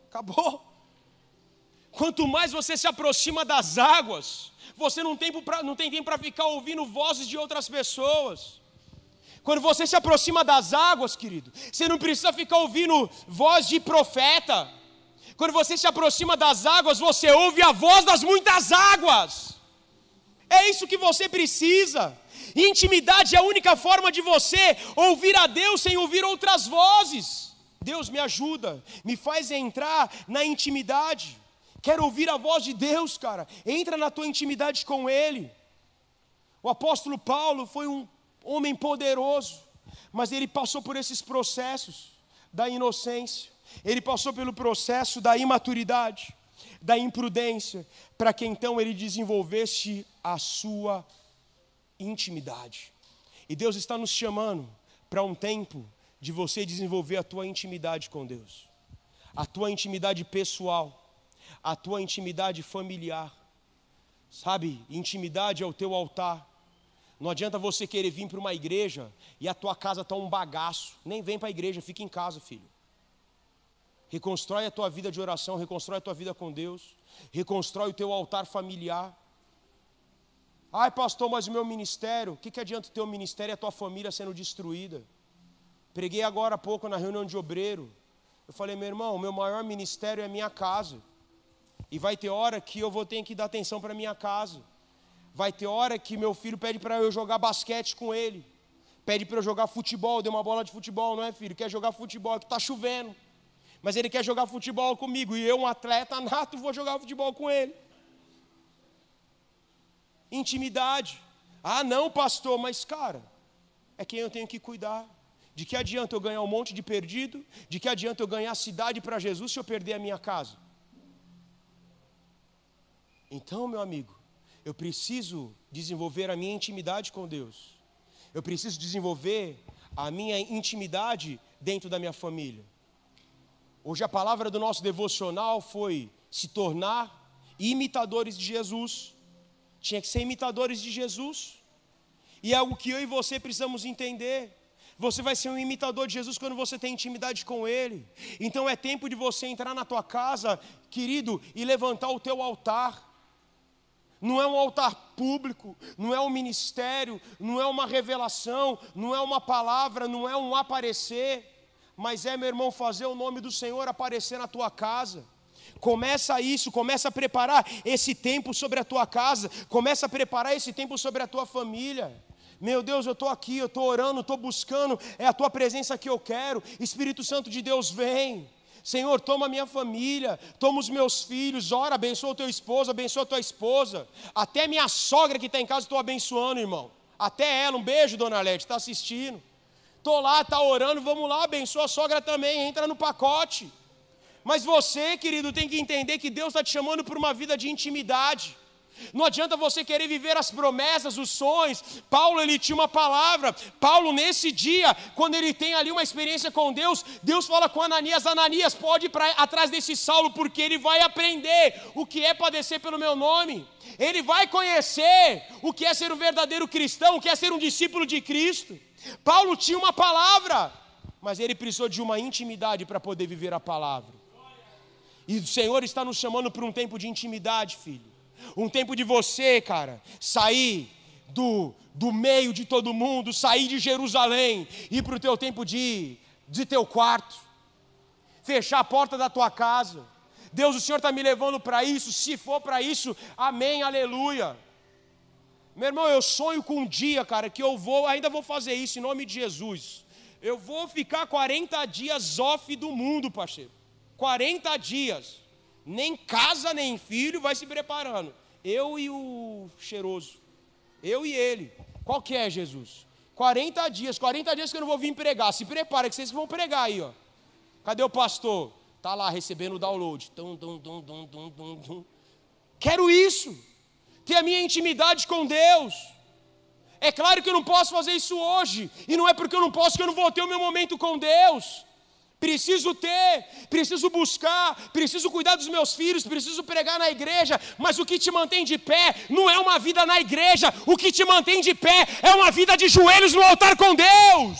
Acabou. Quanto mais você se aproxima das águas, você não tem, não tem tempo para ficar ouvindo vozes de outras pessoas. Quando você se aproxima das águas, querido, você não precisa ficar ouvindo voz de profeta. Quando você se aproxima das águas, você ouve a voz das muitas águas. É isso que você precisa. Intimidade é a única forma de você ouvir a Deus sem ouvir outras vozes. Deus me ajuda, me faz entrar na intimidade. Quero ouvir a voz de Deus, cara. Entra na tua intimidade com Ele. O apóstolo Paulo foi um homem poderoso, mas ele passou por esses processos da inocência ele passou pelo processo da imaturidade, da imprudência, para que então ele desenvolvesse a sua intimidade. E Deus está nos chamando para um tempo de você desenvolver a tua intimidade com Deus, a tua intimidade pessoal, a tua intimidade familiar. Sabe, intimidade é o teu altar. Não adianta você querer vir para uma igreja e a tua casa está um bagaço. Nem vem para a igreja, fica em casa, filho. Reconstrói a tua vida de oração, reconstrói a tua vida com Deus, reconstrói o teu altar familiar. Ai, pastor, mas o meu ministério, o que, que adianta o teu ministério e a tua família sendo destruída? Preguei agora há pouco na reunião de obreiro. Eu falei, meu irmão, o meu maior ministério é minha casa. E vai ter hora que eu vou ter que dar atenção para minha casa. Vai ter hora que meu filho pede para eu jogar basquete com ele. Pede para eu jogar futebol, deu uma bola de futebol, não é, filho? Quer jogar futebol, que está chovendo mas ele quer jogar futebol comigo, e eu, um atleta nato, vou jogar futebol com ele. Intimidade. Ah, não, pastor, mas cara, é quem eu tenho que cuidar. De que adianta eu ganhar um monte de perdido? De que adianta eu ganhar a cidade para Jesus se eu perder a minha casa? Então, meu amigo, eu preciso desenvolver a minha intimidade com Deus. Eu preciso desenvolver a minha intimidade dentro da minha família. Hoje a palavra do nosso devocional foi se tornar imitadores de Jesus. Tinha que ser imitadores de Jesus. E é algo que eu e você precisamos entender. Você vai ser um imitador de Jesus quando você tem intimidade com Ele. Então é tempo de você entrar na tua casa, querido, e levantar o teu altar. Não é um altar público, não é um ministério, não é uma revelação, não é uma palavra, não é um aparecer mas é, meu irmão, fazer o nome do Senhor aparecer na tua casa. Começa isso, começa a preparar esse tempo sobre a tua casa, começa a preparar esse tempo sobre a tua família. Meu Deus, eu estou aqui, eu estou orando, estou buscando, é a tua presença que eu quero. Espírito Santo de Deus, vem. Senhor, toma minha família, toma os meus filhos, ora, abençoa o teu esposo, abençoa a tua esposa. Até minha sogra que está em casa, estou abençoando, irmão. Até ela, um beijo, dona Lete, está assistindo. Estou lá, está orando, vamos lá, abençoa a sogra também, entra no pacote. Mas você, querido, tem que entender que Deus está te chamando por uma vida de intimidade. Não adianta você querer viver as promessas, os sonhos. Paulo ele tinha uma palavra. Paulo nesse dia, quando ele tem ali uma experiência com Deus, Deus fala com Ananias: Ananias, pode ir pra, atrás desse Saulo, porque ele vai aprender o que é padecer pelo meu nome. Ele vai conhecer o que é ser um verdadeiro cristão, o que é ser um discípulo de Cristo. Paulo tinha uma palavra, mas ele precisou de uma intimidade para poder viver a palavra. E o Senhor está nos chamando para um tempo de intimidade, filho. Um tempo de você, cara, sair do, do meio de todo mundo, sair de Jerusalém, ir para o teu tempo de, de teu quarto, fechar a porta da tua casa, Deus, o Senhor está me levando para isso. Se for para isso, amém, aleluia. Meu irmão, eu sonho com um dia, cara, que eu vou, ainda vou fazer isso em nome de Jesus. Eu vou ficar 40 dias off do mundo, parceiro. 40 dias. Nem casa, nem filho, vai se preparando. Eu e o cheiroso. Eu e ele. Qual que é, Jesus? 40 dias, 40 dias que eu não vou vir pregar. Se prepara que vocês vão pregar aí, ó. Cadê o pastor? Tá lá recebendo o download. Tum, tum, tum, tum, tum, tum, tum. Quero isso. Ter a minha intimidade com Deus. É claro que eu não posso fazer isso hoje. E não é porque eu não posso que eu não vou ter o meu momento com Deus preciso ter, preciso buscar, preciso cuidar dos meus filhos, preciso pregar na igreja, mas o que te mantém de pé não é uma vida na igreja, o que te mantém de pé é uma vida de joelhos no altar com Deus.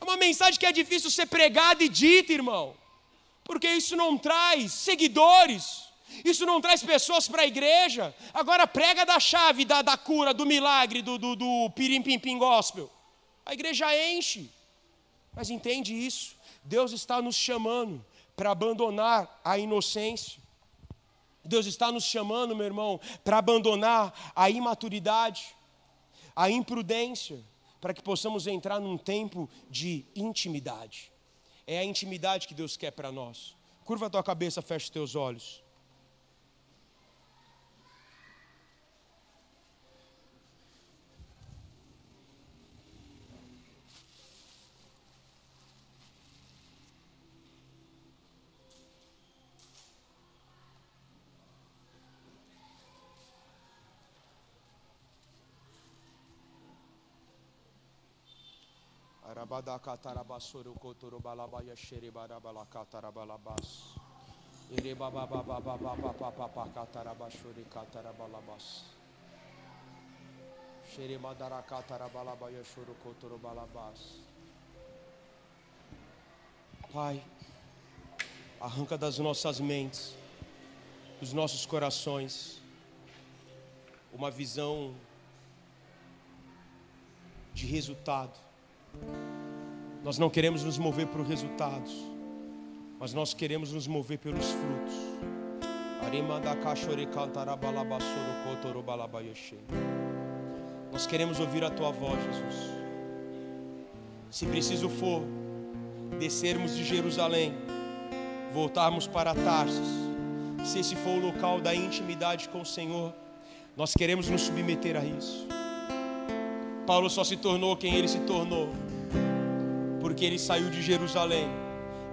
É uma mensagem que é difícil ser pregada e dita, irmão, porque isso não traz seguidores. Isso não traz pessoas para a igreja. Agora prega da chave, da, da cura, do milagre, do, do, do pirim pim pim gospel. A igreja enche. Mas entende isso. Deus está nos chamando para abandonar a inocência. Deus está nos chamando, meu irmão, para abandonar a imaturidade, a imprudência, para que possamos entrar num tempo de intimidade. É a intimidade que Deus quer para nós. Curva a tua cabeça, fecha os teus olhos. Pai, arranca das nossas mentes, dos nossos corações, uma visão de resultado nós não queremos nos mover por resultados, mas nós queremos nos mover pelos frutos. Nós queremos ouvir a tua voz, Jesus. Se preciso for, descermos de Jerusalém, voltarmos para Tarsis, se esse for o local da intimidade com o Senhor, nós queremos nos submeter a isso. Paulo só se tornou quem ele se tornou porque ele saiu de Jerusalém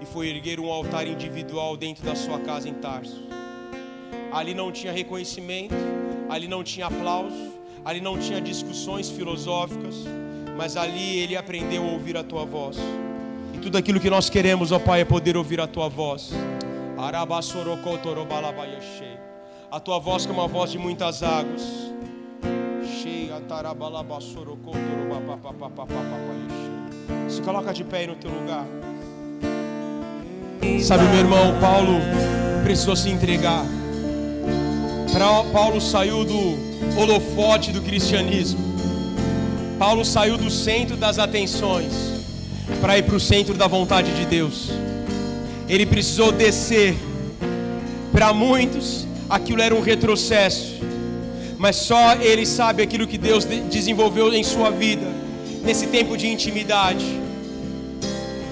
e foi erguer um altar individual dentro da sua casa em Tarso. Ali não tinha reconhecimento, ali não tinha aplauso, ali não tinha discussões filosóficas, mas ali ele aprendeu a ouvir a tua voz. E tudo aquilo que nós queremos, ó Pai, é poder ouvir a tua voz. A tua voz que é uma voz de muitas águas. Cheia, se coloca de pé aí no teu lugar. Sabe, meu irmão, Paulo precisou se entregar. Paulo saiu do holofote do cristianismo. Paulo saiu do centro das atenções para ir para o centro da vontade de Deus. Ele precisou descer. Para muitos, aquilo era um retrocesso, mas só ele sabe aquilo que Deus desenvolveu em sua vida nesse tempo de intimidade.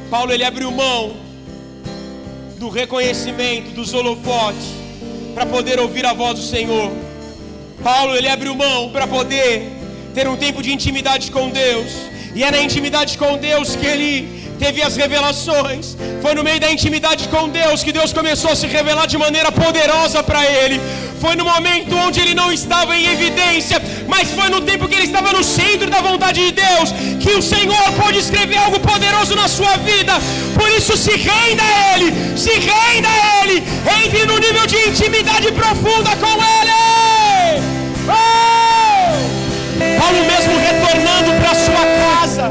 Paulo ele abriu mão do reconhecimento dos holofotes para poder ouvir a voz do Senhor. Paulo ele abriu mão para poder ter um tempo de intimidade com Deus. E é na intimidade com Deus que ele teve as revelações. Foi no meio da intimidade com Deus que Deus começou a se revelar de maneira poderosa para ele. Foi no momento onde ele não estava em evidência, mas foi no tempo que ele estava no centro da vontade de Deus que o Senhor pôde escrever algo poderoso na sua vida. Por isso, se renda a Ele, se renda a Ele, entre no nível de intimidade profunda com Ele. Oh! Paulo, mesmo retornando para sua casa,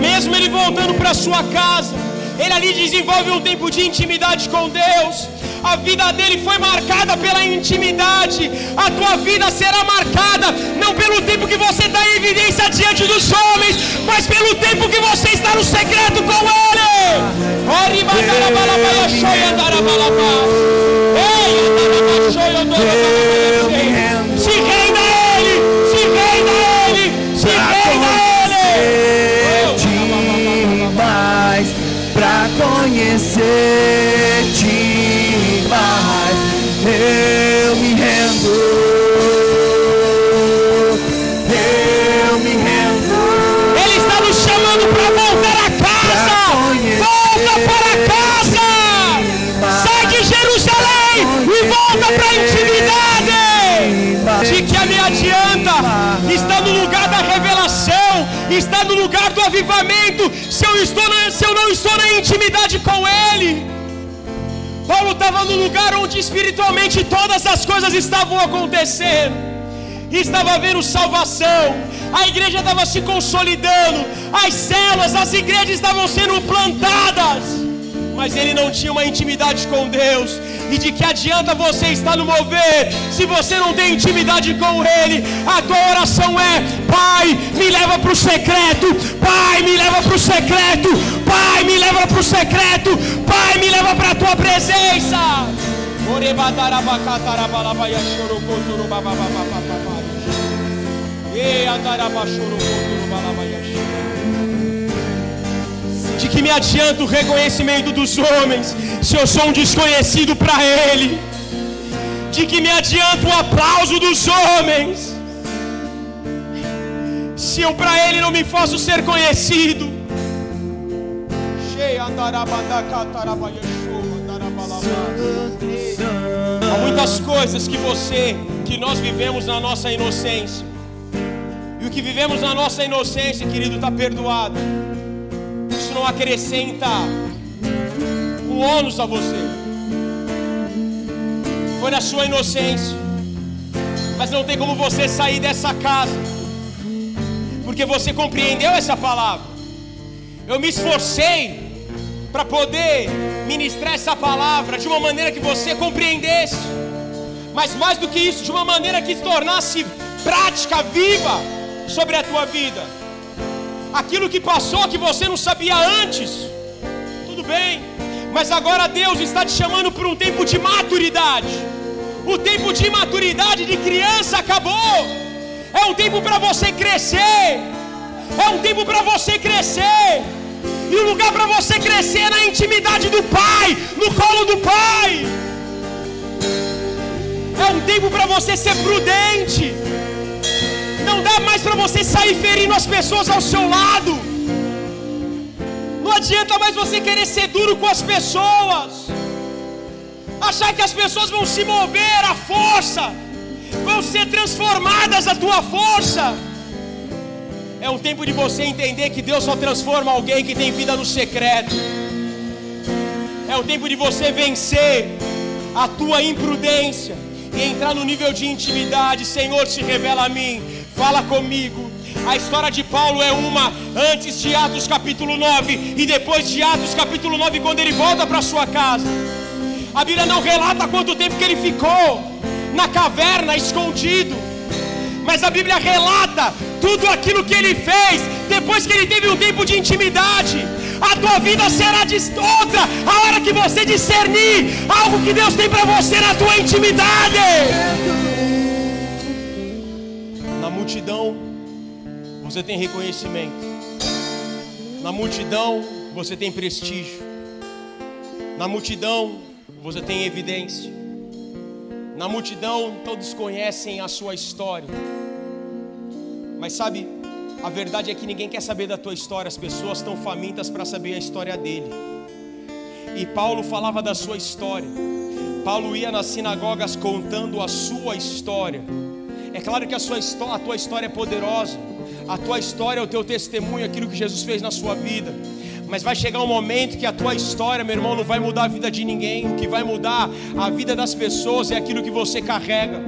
mesmo ele voltando para sua casa, ele ali desenvolve um tempo de intimidade com Deus a vida dele foi marcada pela intimidade, a tua vida será marcada não pelo tempo que você está em evidência diante dos homens, mas pelo tempo que você está no secreto com ele. Ei, Paulo estava no lugar onde espiritualmente todas as coisas estavam acontecendo. Estava havendo salvação, a igreja estava se consolidando, as celas, as igrejas estavam sendo plantadas, mas ele não tinha uma intimidade com Deus. E de que adianta você estar no mover se você não tem intimidade com Ele? A tua oração é: Pai, me leva para o secreto. Pai, me leva para o secreto. Pai, me leva para o secreto. Pai, me leva para a tua presença. De que me adianta o reconhecimento dos homens se eu sou um desconhecido para Ele? De que me adianta o aplauso dos homens se eu para Ele não me faço ser conhecido? Há muitas coisas que você, que nós vivemos na nossa inocência. E o que vivemos na nossa inocência, querido, está perdoado. Isso não acrescenta um ônus a você. Foi na sua inocência. Mas não tem como você sair dessa casa. Porque você compreendeu essa palavra. Eu me esforcei para poder ministrar essa palavra de uma maneira que você compreendesse. Mas mais do que isso, de uma maneira que se tornasse prática, viva sobre a tua vida. Aquilo que passou que você não sabia antes, tudo bem, mas agora Deus está te chamando para um tempo de maturidade. O tempo de maturidade de criança acabou. É um tempo para você crescer. É um tempo para você crescer. E o lugar para você crescer é na intimidade do Pai, no colo do Pai. É um tempo para você ser prudente. Mais para você sair ferindo as pessoas ao seu lado. Não adianta mais você querer ser duro com as pessoas. Achar que as pessoas vão se mover à força, vão ser transformadas à tua força. É um tempo de você entender que Deus só transforma alguém que tem vida no secreto. É o tempo de você vencer a tua imprudência e entrar no nível de intimidade. Senhor, se revela a mim, fala comigo. A história de Paulo é uma antes de Atos capítulo 9 e depois de Atos capítulo 9, quando ele volta para sua casa. A Bíblia não relata quanto tempo que ele ficou na caverna, escondido. Mas a Bíblia relata tudo aquilo que ele fez depois que ele teve um tempo de intimidade. A tua vida será outra a hora que você discernir algo que Deus tem para você na tua intimidade. Multidão você tem reconhecimento. Na multidão você tem prestígio. Na multidão você tem evidência. Na multidão todos conhecem a sua história. Mas sabe, a verdade é que ninguém quer saber da tua história, as pessoas estão famintas para saber a história dele. E Paulo falava da sua história. Paulo ia nas sinagogas contando a sua história. É claro que a, sua a tua história é poderosa. A tua história é o teu testemunho, aquilo que Jesus fez na sua vida. Mas vai chegar um momento que a tua história, meu irmão, não vai mudar a vida de ninguém. O que vai mudar a vida das pessoas é aquilo que você carrega.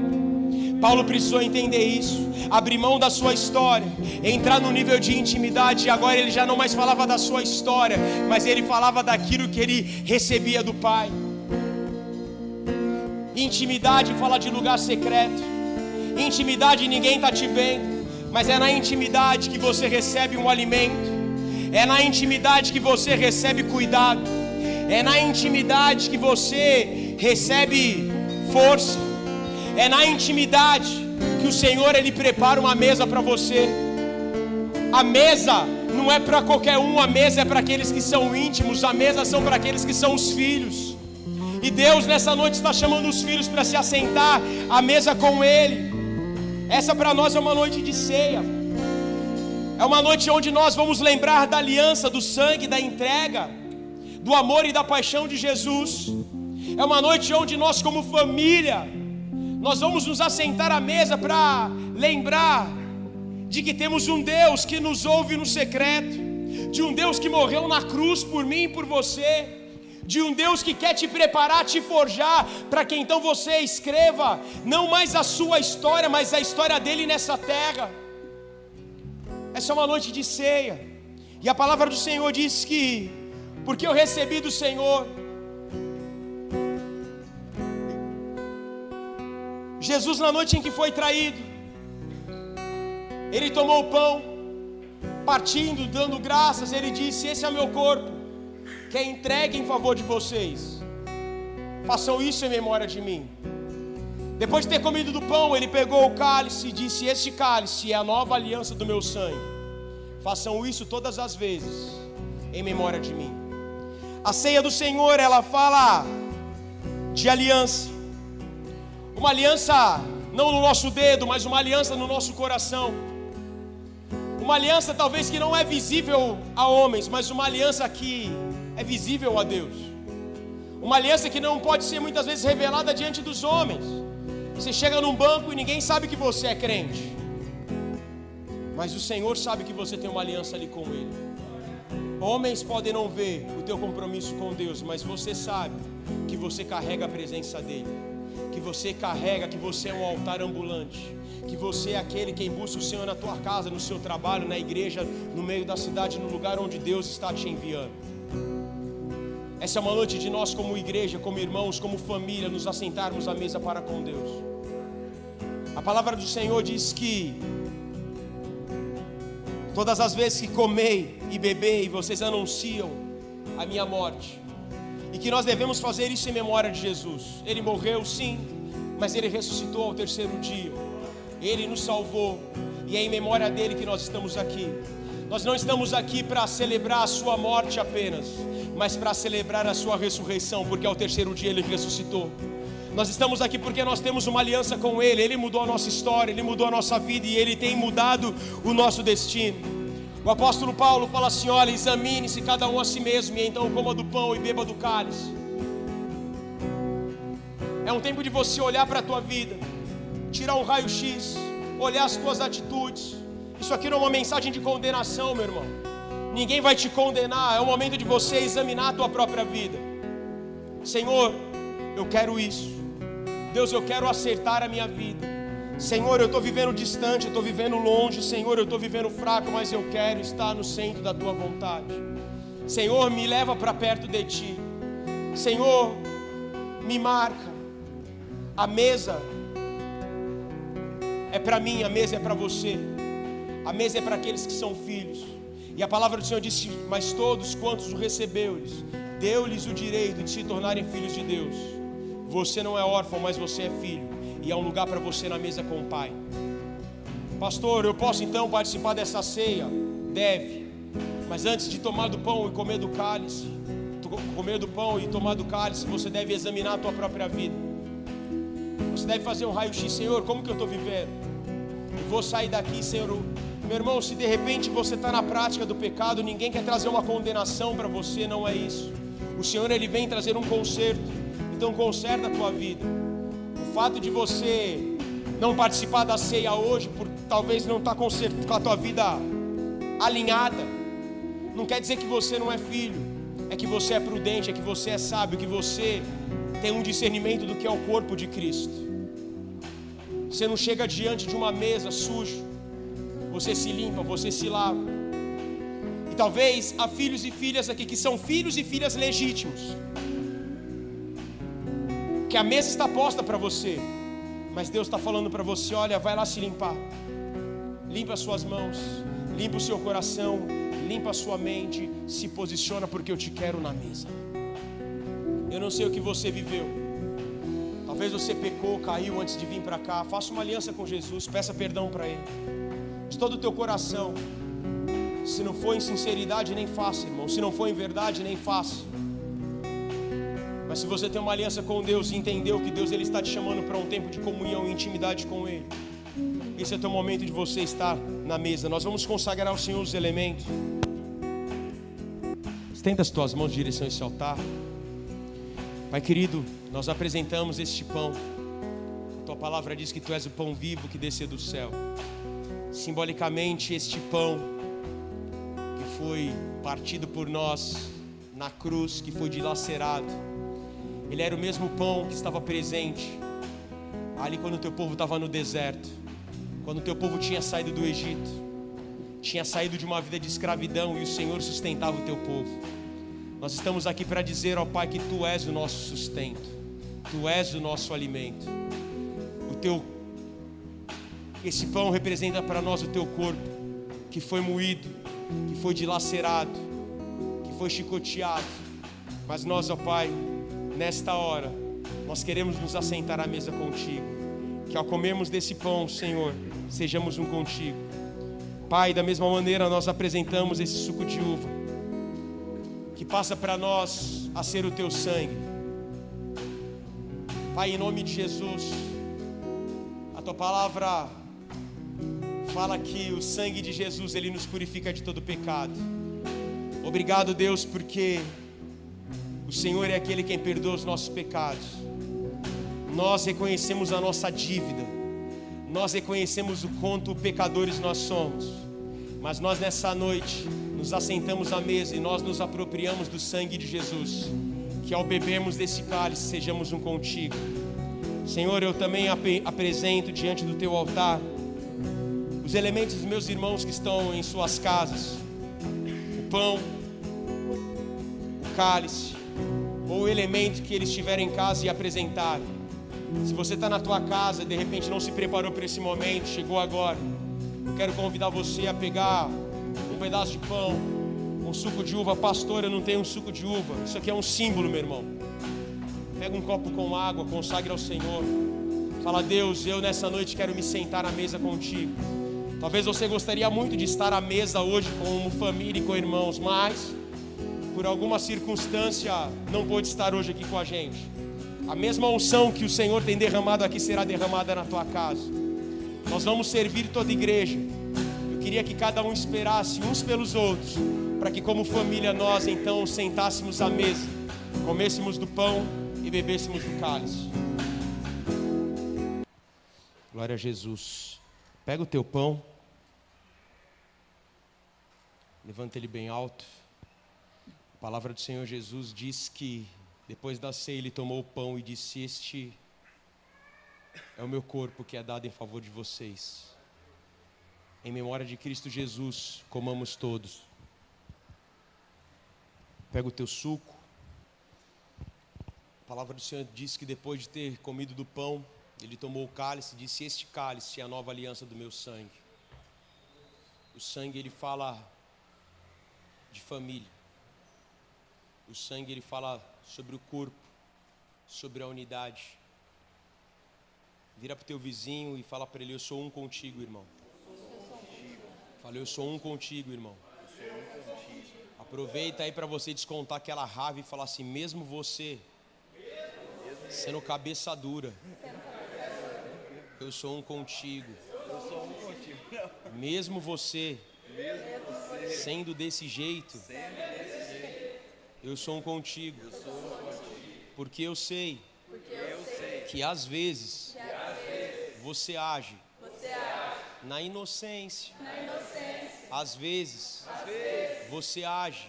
Paulo precisou entender isso, abrir mão da sua história, entrar no nível de intimidade. E agora ele já não mais falava da sua história, mas ele falava daquilo que ele recebia do Pai. Intimidade fala de lugar secreto. Intimidade ninguém está te vendo, mas é na intimidade que você recebe um alimento. É na intimidade que você recebe cuidado. É na intimidade que você recebe força. É na intimidade que o Senhor ele prepara uma mesa para você. A mesa Não é para qualquer um, a mesa é para aqueles que são íntimos, a mesa são para aqueles que são os filhos. E Deus nessa noite está chamando os filhos para se assentar à mesa com Ele. Essa para nós é uma noite de ceia. É uma noite onde nós vamos lembrar da aliança, do sangue, da entrega, do amor e da paixão de Jesus. É uma noite onde nós, como família, nós vamos nos assentar à mesa para lembrar de que temos um Deus que nos ouve no secreto, de um Deus que morreu na cruz por mim e por você de um Deus que quer te preparar, te forjar, para que então você escreva não mais a sua história, mas a história dele nessa terra. Essa é uma noite de ceia, e a palavra do Senhor diz que, porque eu recebi do Senhor, Jesus, na noite em que foi traído, ele tomou o pão, partindo, dando graças, ele disse: Esse é meu corpo que é entregue em favor de vocês. Façam isso em memória de mim. Depois de ter comido do pão, ele pegou o cálice e disse: Este cálice é a nova aliança do meu sangue. Façam isso todas as vezes em memória de mim. A ceia do Senhor, ela fala de aliança. Uma aliança não no nosso dedo, mas uma aliança no nosso coração. Uma aliança talvez que não é visível a homens, mas uma aliança que é visível a Deus. Uma aliança que não pode ser muitas vezes revelada diante dos homens. Você chega num banco e ninguém sabe que você é crente. Mas o Senhor sabe que você tem uma aliança ali com Ele. Homens podem não ver o teu compromisso com Deus, mas você sabe que você carrega a presença dEle. Que você carrega, que você é um altar ambulante. Que você é aquele quem busca o Senhor na tua casa, no seu trabalho, na igreja, no meio da cidade, no lugar onde Deus está te enviando. Essa é uma noite de nós, como igreja, como irmãos, como família, nos assentarmos à mesa para com Deus. A palavra do Senhor diz que todas as vezes que comei e bebei, vocês anunciam a minha morte. E que nós devemos fazer isso em memória de Jesus. Ele morreu, sim, mas ele ressuscitou ao terceiro dia. Ele nos salvou. E é em memória dele que nós estamos aqui. Nós não estamos aqui para celebrar a sua morte apenas, mas para celebrar a sua ressurreição, porque ao terceiro dia ele ressuscitou. Nós estamos aqui porque nós temos uma aliança com Ele, Ele mudou a nossa história, Ele mudou a nossa vida e Ele tem mudado o nosso destino. O apóstolo Paulo fala assim: olha, examine-se cada um a si mesmo, e então coma do pão e beba do cálice. É um tempo de você olhar para a tua vida, tirar um raio-x, olhar as tuas atitudes. Isso aqui não é uma mensagem de condenação, meu irmão. Ninguém vai te condenar, é o momento de você examinar a tua própria vida. Senhor, eu quero isso. Deus, eu quero acertar a minha vida. Senhor, eu estou vivendo distante, eu estou vivendo longe. Senhor, eu estou vivendo fraco, mas eu quero estar no centro da tua vontade. Senhor, me leva para perto de ti. Senhor, me marca. A mesa é para mim, a mesa é para você. A mesa é para aqueles que são filhos. E a palavra do Senhor disse: Mas todos quantos o recebeu-lhes, deu-lhes o direito de se tornarem filhos de Deus. Você não é órfão, mas você é filho. E há um lugar para você na mesa com o Pai. Pastor, eu posso então participar dessa ceia? Deve. Mas antes de tomar do pão e comer do cálice, comer do pão e tomar do cálice, você deve examinar a tua própria vida. Você deve fazer um raio-x, Senhor, como que eu estou vivendo? Eu vou sair daqui, Senhor, meu irmão, se de repente você está na prática do pecado, ninguém quer trazer uma condenação para você, não é isso. O Senhor ele vem trazer um conserto. Então conserta a tua vida. O fato de você não participar da ceia hoje, por talvez não estar tá com a tua vida alinhada, não quer dizer que você não é filho. É que você é prudente, é que você é sábio, que você tem um discernimento do que é o corpo de Cristo. Você não chega diante de uma mesa sujo você se limpa, você se lava. E talvez há filhos e filhas aqui que são filhos e filhas legítimos. Que a mesa está posta para você, mas Deus está falando para você: olha, vai lá se limpar. Limpa as suas mãos, limpa o seu coração, limpa a sua mente, se posiciona porque eu te quero na mesa. Eu não sei o que você viveu. Talvez você pecou, caiu antes de vir para cá. Faça uma aliança com Jesus, peça perdão para Ele de todo o teu coração. Se não for em sinceridade, nem faça, irmão. Se não for em verdade, nem faça. Mas se você tem uma aliança com Deus e entendeu que Deus ele está te chamando para um tempo de comunhão e intimidade com Ele, esse é o teu momento de você estar na mesa. Nós vamos consagrar ao Senhor os elementos. Estenda as tuas mãos em direção a esse altar. Pai querido, nós apresentamos este pão. A tua palavra diz que tu és o pão vivo que desceu do céu. Simbolicamente, este pão que foi partido por nós na cruz, que foi dilacerado ele era o mesmo pão que estava presente ali quando o teu povo estava no deserto, quando o teu povo tinha saído do Egito, tinha saído de uma vida de escravidão e o Senhor sustentava o teu povo. Nós estamos aqui para dizer ao Pai que tu és o nosso sustento, tu és o nosso alimento. O teu esse pão representa para nós o teu corpo, que foi moído, que foi dilacerado, que foi chicoteado. Mas nós, ó Pai, nesta hora, nós queremos nos assentar à mesa contigo. Que ao comermos desse pão, Senhor, sejamos um contigo. Pai, da mesma maneira nós apresentamos esse suco de uva, que passa para nós a ser o teu sangue. Pai, em nome de Jesus, a tua palavra fala que o sangue de Jesus ele nos purifica de todo pecado. Obrigado, Deus, porque o Senhor é aquele quem perdoa os nossos pecados. Nós reconhecemos a nossa dívida. Nós reconhecemos o quanto pecadores nós somos. Mas nós nessa noite nos assentamos à mesa e nós nos apropriamos do sangue de Jesus. Que ao bebermos desse cálice sejamos um contigo. Senhor, eu também ap apresento diante do teu altar os elementos dos meus irmãos que estão em suas casas: o pão, o cálice, ou o elemento que eles tiverem em casa e apresentar. Se você está na tua casa de repente não se preparou para esse momento, chegou agora, eu quero convidar você a pegar um pedaço de pão, um suco de uva. Pastor, eu não tenho um suco de uva. Isso aqui é um símbolo, meu irmão. Pega um copo com água, consagre ao Senhor. Fala, Deus, eu nessa noite quero me sentar à mesa contigo. Talvez você gostaria muito de estar à mesa hoje como família e com irmãos, mas por alguma circunstância não pôde estar hoje aqui com a gente, a mesma unção que o Senhor tem derramado aqui será derramada na tua casa. Nós vamos servir toda a igreja. Eu queria que cada um esperasse uns pelos outros, para que, como família, nós então sentássemos à mesa, comêssemos do pão e bebêssemos do cálice. Glória a Jesus. Pega o teu pão, levanta ele bem alto. A palavra do Senhor Jesus diz que depois da ceia ele tomou o pão e disse: Este é o meu corpo que é dado em favor de vocês. Em memória de Cristo Jesus, comamos todos. Pega o teu suco. A palavra do Senhor diz que depois de ter comido do pão, ele tomou o cálice e disse: Este cálice é a nova aliança do meu sangue. O sangue ele fala de família. O sangue ele fala sobre o corpo, sobre a unidade. Vira para o teu vizinho e fala para ele: Eu sou um contigo, irmão. Fala, eu sou um contigo, irmão. Aproveita aí para você descontar aquela raiva e falar assim: mesmo você sendo cabeça dura, eu sou um contigo. Mesmo você sendo desse jeito, eu sou um contigo. Porque eu sei, que às vezes, você, age na inocência. Às vezes, você, age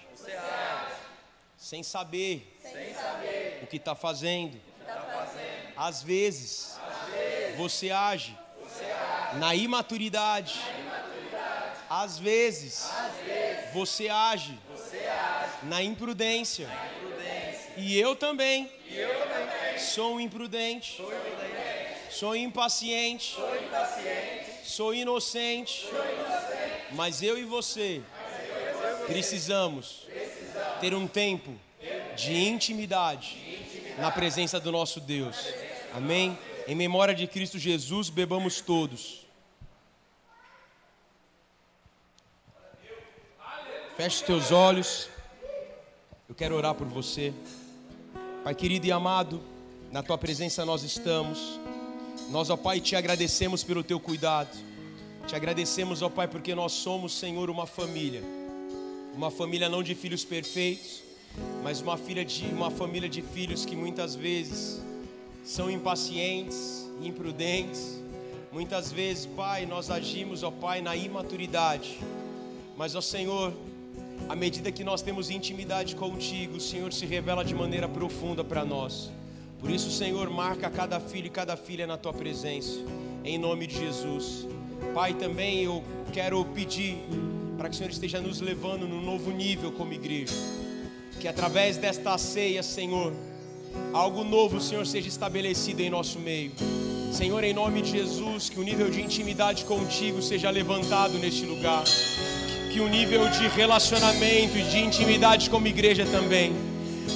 sem saber, o que está fazendo. Às vezes, você, age na imaturidade. Às vezes, você age na imprudência. Na imprudência. E eu também. E eu também. Sou imprudente. Sou imprudente. Sou impaciente. Sou impaciente. Sou inocente. Sou inocente. Mas eu e você precisamos ter um tempo de intimidade na presença do nosso Deus. Amém? Em memória de Cristo Jesus, bebamos todos. Feche teus olhos. Eu quero orar por você. Pai querido e amado, na tua presença nós estamos. Nós, ó Pai, te agradecemos pelo teu cuidado. Te agradecemos, ó Pai, porque nós somos, Senhor, uma família. Uma família não de filhos perfeitos, mas uma filha de uma família de filhos que muitas vezes são impacientes, imprudentes. Muitas vezes, Pai, nós agimos, ó Pai, na imaturidade. Mas, ó Senhor, à medida que nós temos intimidade contigo, o Senhor se revela de maneira profunda para nós. Por isso, Senhor, marca cada filho e cada filha na tua presença, em nome de Jesus. Pai, também eu quero pedir para que o Senhor esteja nos levando num novo nível como igreja. Que através desta ceia, Senhor, algo novo, Senhor, seja estabelecido em nosso meio. Senhor, em nome de Jesus, que o nível de intimidade contigo seja levantado neste lugar. Que o nível de relacionamento e de intimidade como igreja também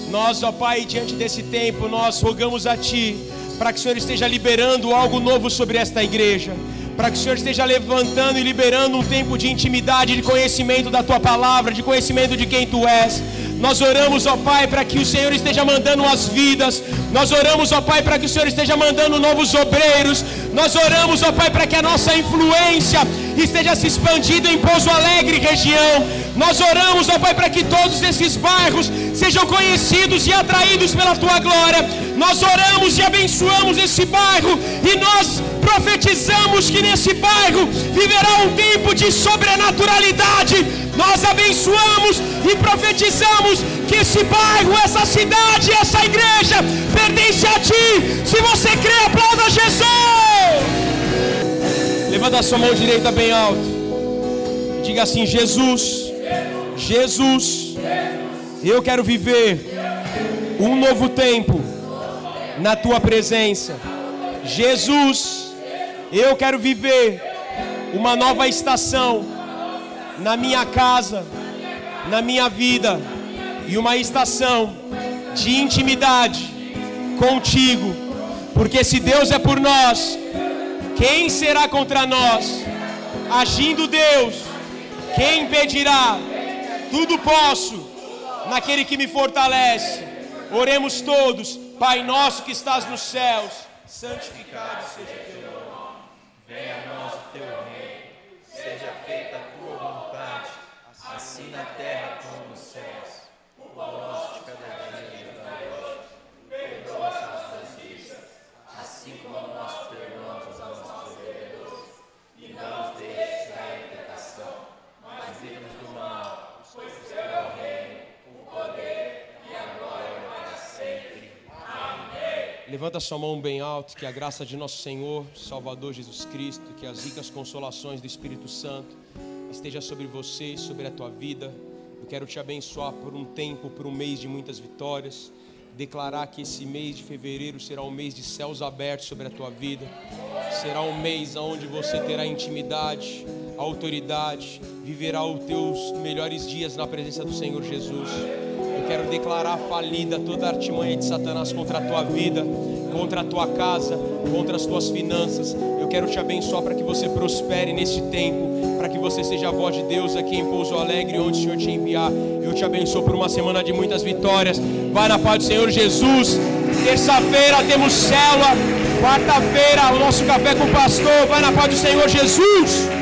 nós, ó Pai, diante desse tempo, nós rogamos a Ti para que o Senhor esteja liberando algo novo sobre esta igreja, para que o Senhor esteja levantando e liberando um tempo de intimidade, de conhecimento da Tua palavra, de conhecimento de quem Tu és. Nós oramos, ó Pai, para que o Senhor esteja mandando as vidas. Nós oramos, ó Pai, para que o Senhor esteja mandando novos obreiros. Nós oramos, ó Pai, para que a nossa influência esteja se expandindo em Pouso Alegre região. Nós oramos, ó Pai, para que todos esses bairros sejam conhecidos e atraídos pela tua glória. Nós oramos e abençoamos esse bairro e nós profetizamos que nesse bairro viverá um tempo de sobrenaturalidade. Nós abençoamos e profetizamos que esse bairro, essa cidade, essa igreja pertence a ti. Se você crê, aplauda Jesus. Levanta a sua mão direita bem alto. Diga assim: Jesus, Jesus, eu quero viver um novo tempo na tua presença. Jesus, eu quero viver uma nova estação na minha casa, na minha vida, e uma estação de intimidade contigo, porque se Deus é por nós, quem será contra nós? Agindo Deus, quem impedirá? Tudo posso naquele que me fortalece. Oremos todos, Pai nosso que estás nos céus, santificado seja teu nome. Venha a nós o teu reino, seja assim na terra como nos céus. O pão nosso de cada dia nos dá hoje. Perdoa as nossas dívidas, assim como nós perdoamos aos nossos devedores. E não nos deixes cair em tentação, mas livra-nos do mal, pois teu é o reino, o poder e a glória para sempre. Levanta sua mão bem alto, que a graça de nosso Senhor, Salvador Jesus Cristo, que as ricas consolações do Espírito Santo esteja sobre você sobre a tua vida. Eu quero te abençoar por um tempo, por um mês de muitas vitórias. Declarar que esse mês de fevereiro será um mês de céus abertos sobre a tua vida. Será um mês onde você terá intimidade, autoridade, viverá os teus melhores dias na presença do Senhor Jesus. Quero declarar falida toda artimanha de Satanás contra a tua vida, contra a tua casa, contra as tuas finanças. Eu quero te abençoar para que você prospere nesse tempo, para que você seja a voz de Deus aqui em Pouso Alegre, onde o Senhor te enviar. Eu te abençoo por uma semana de muitas vitórias. Vai na paz do Senhor Jesus. Terça-feira temos célula. Quarta-feira, o nosso café com o pastor. Vai na paz do Senhor Jesus.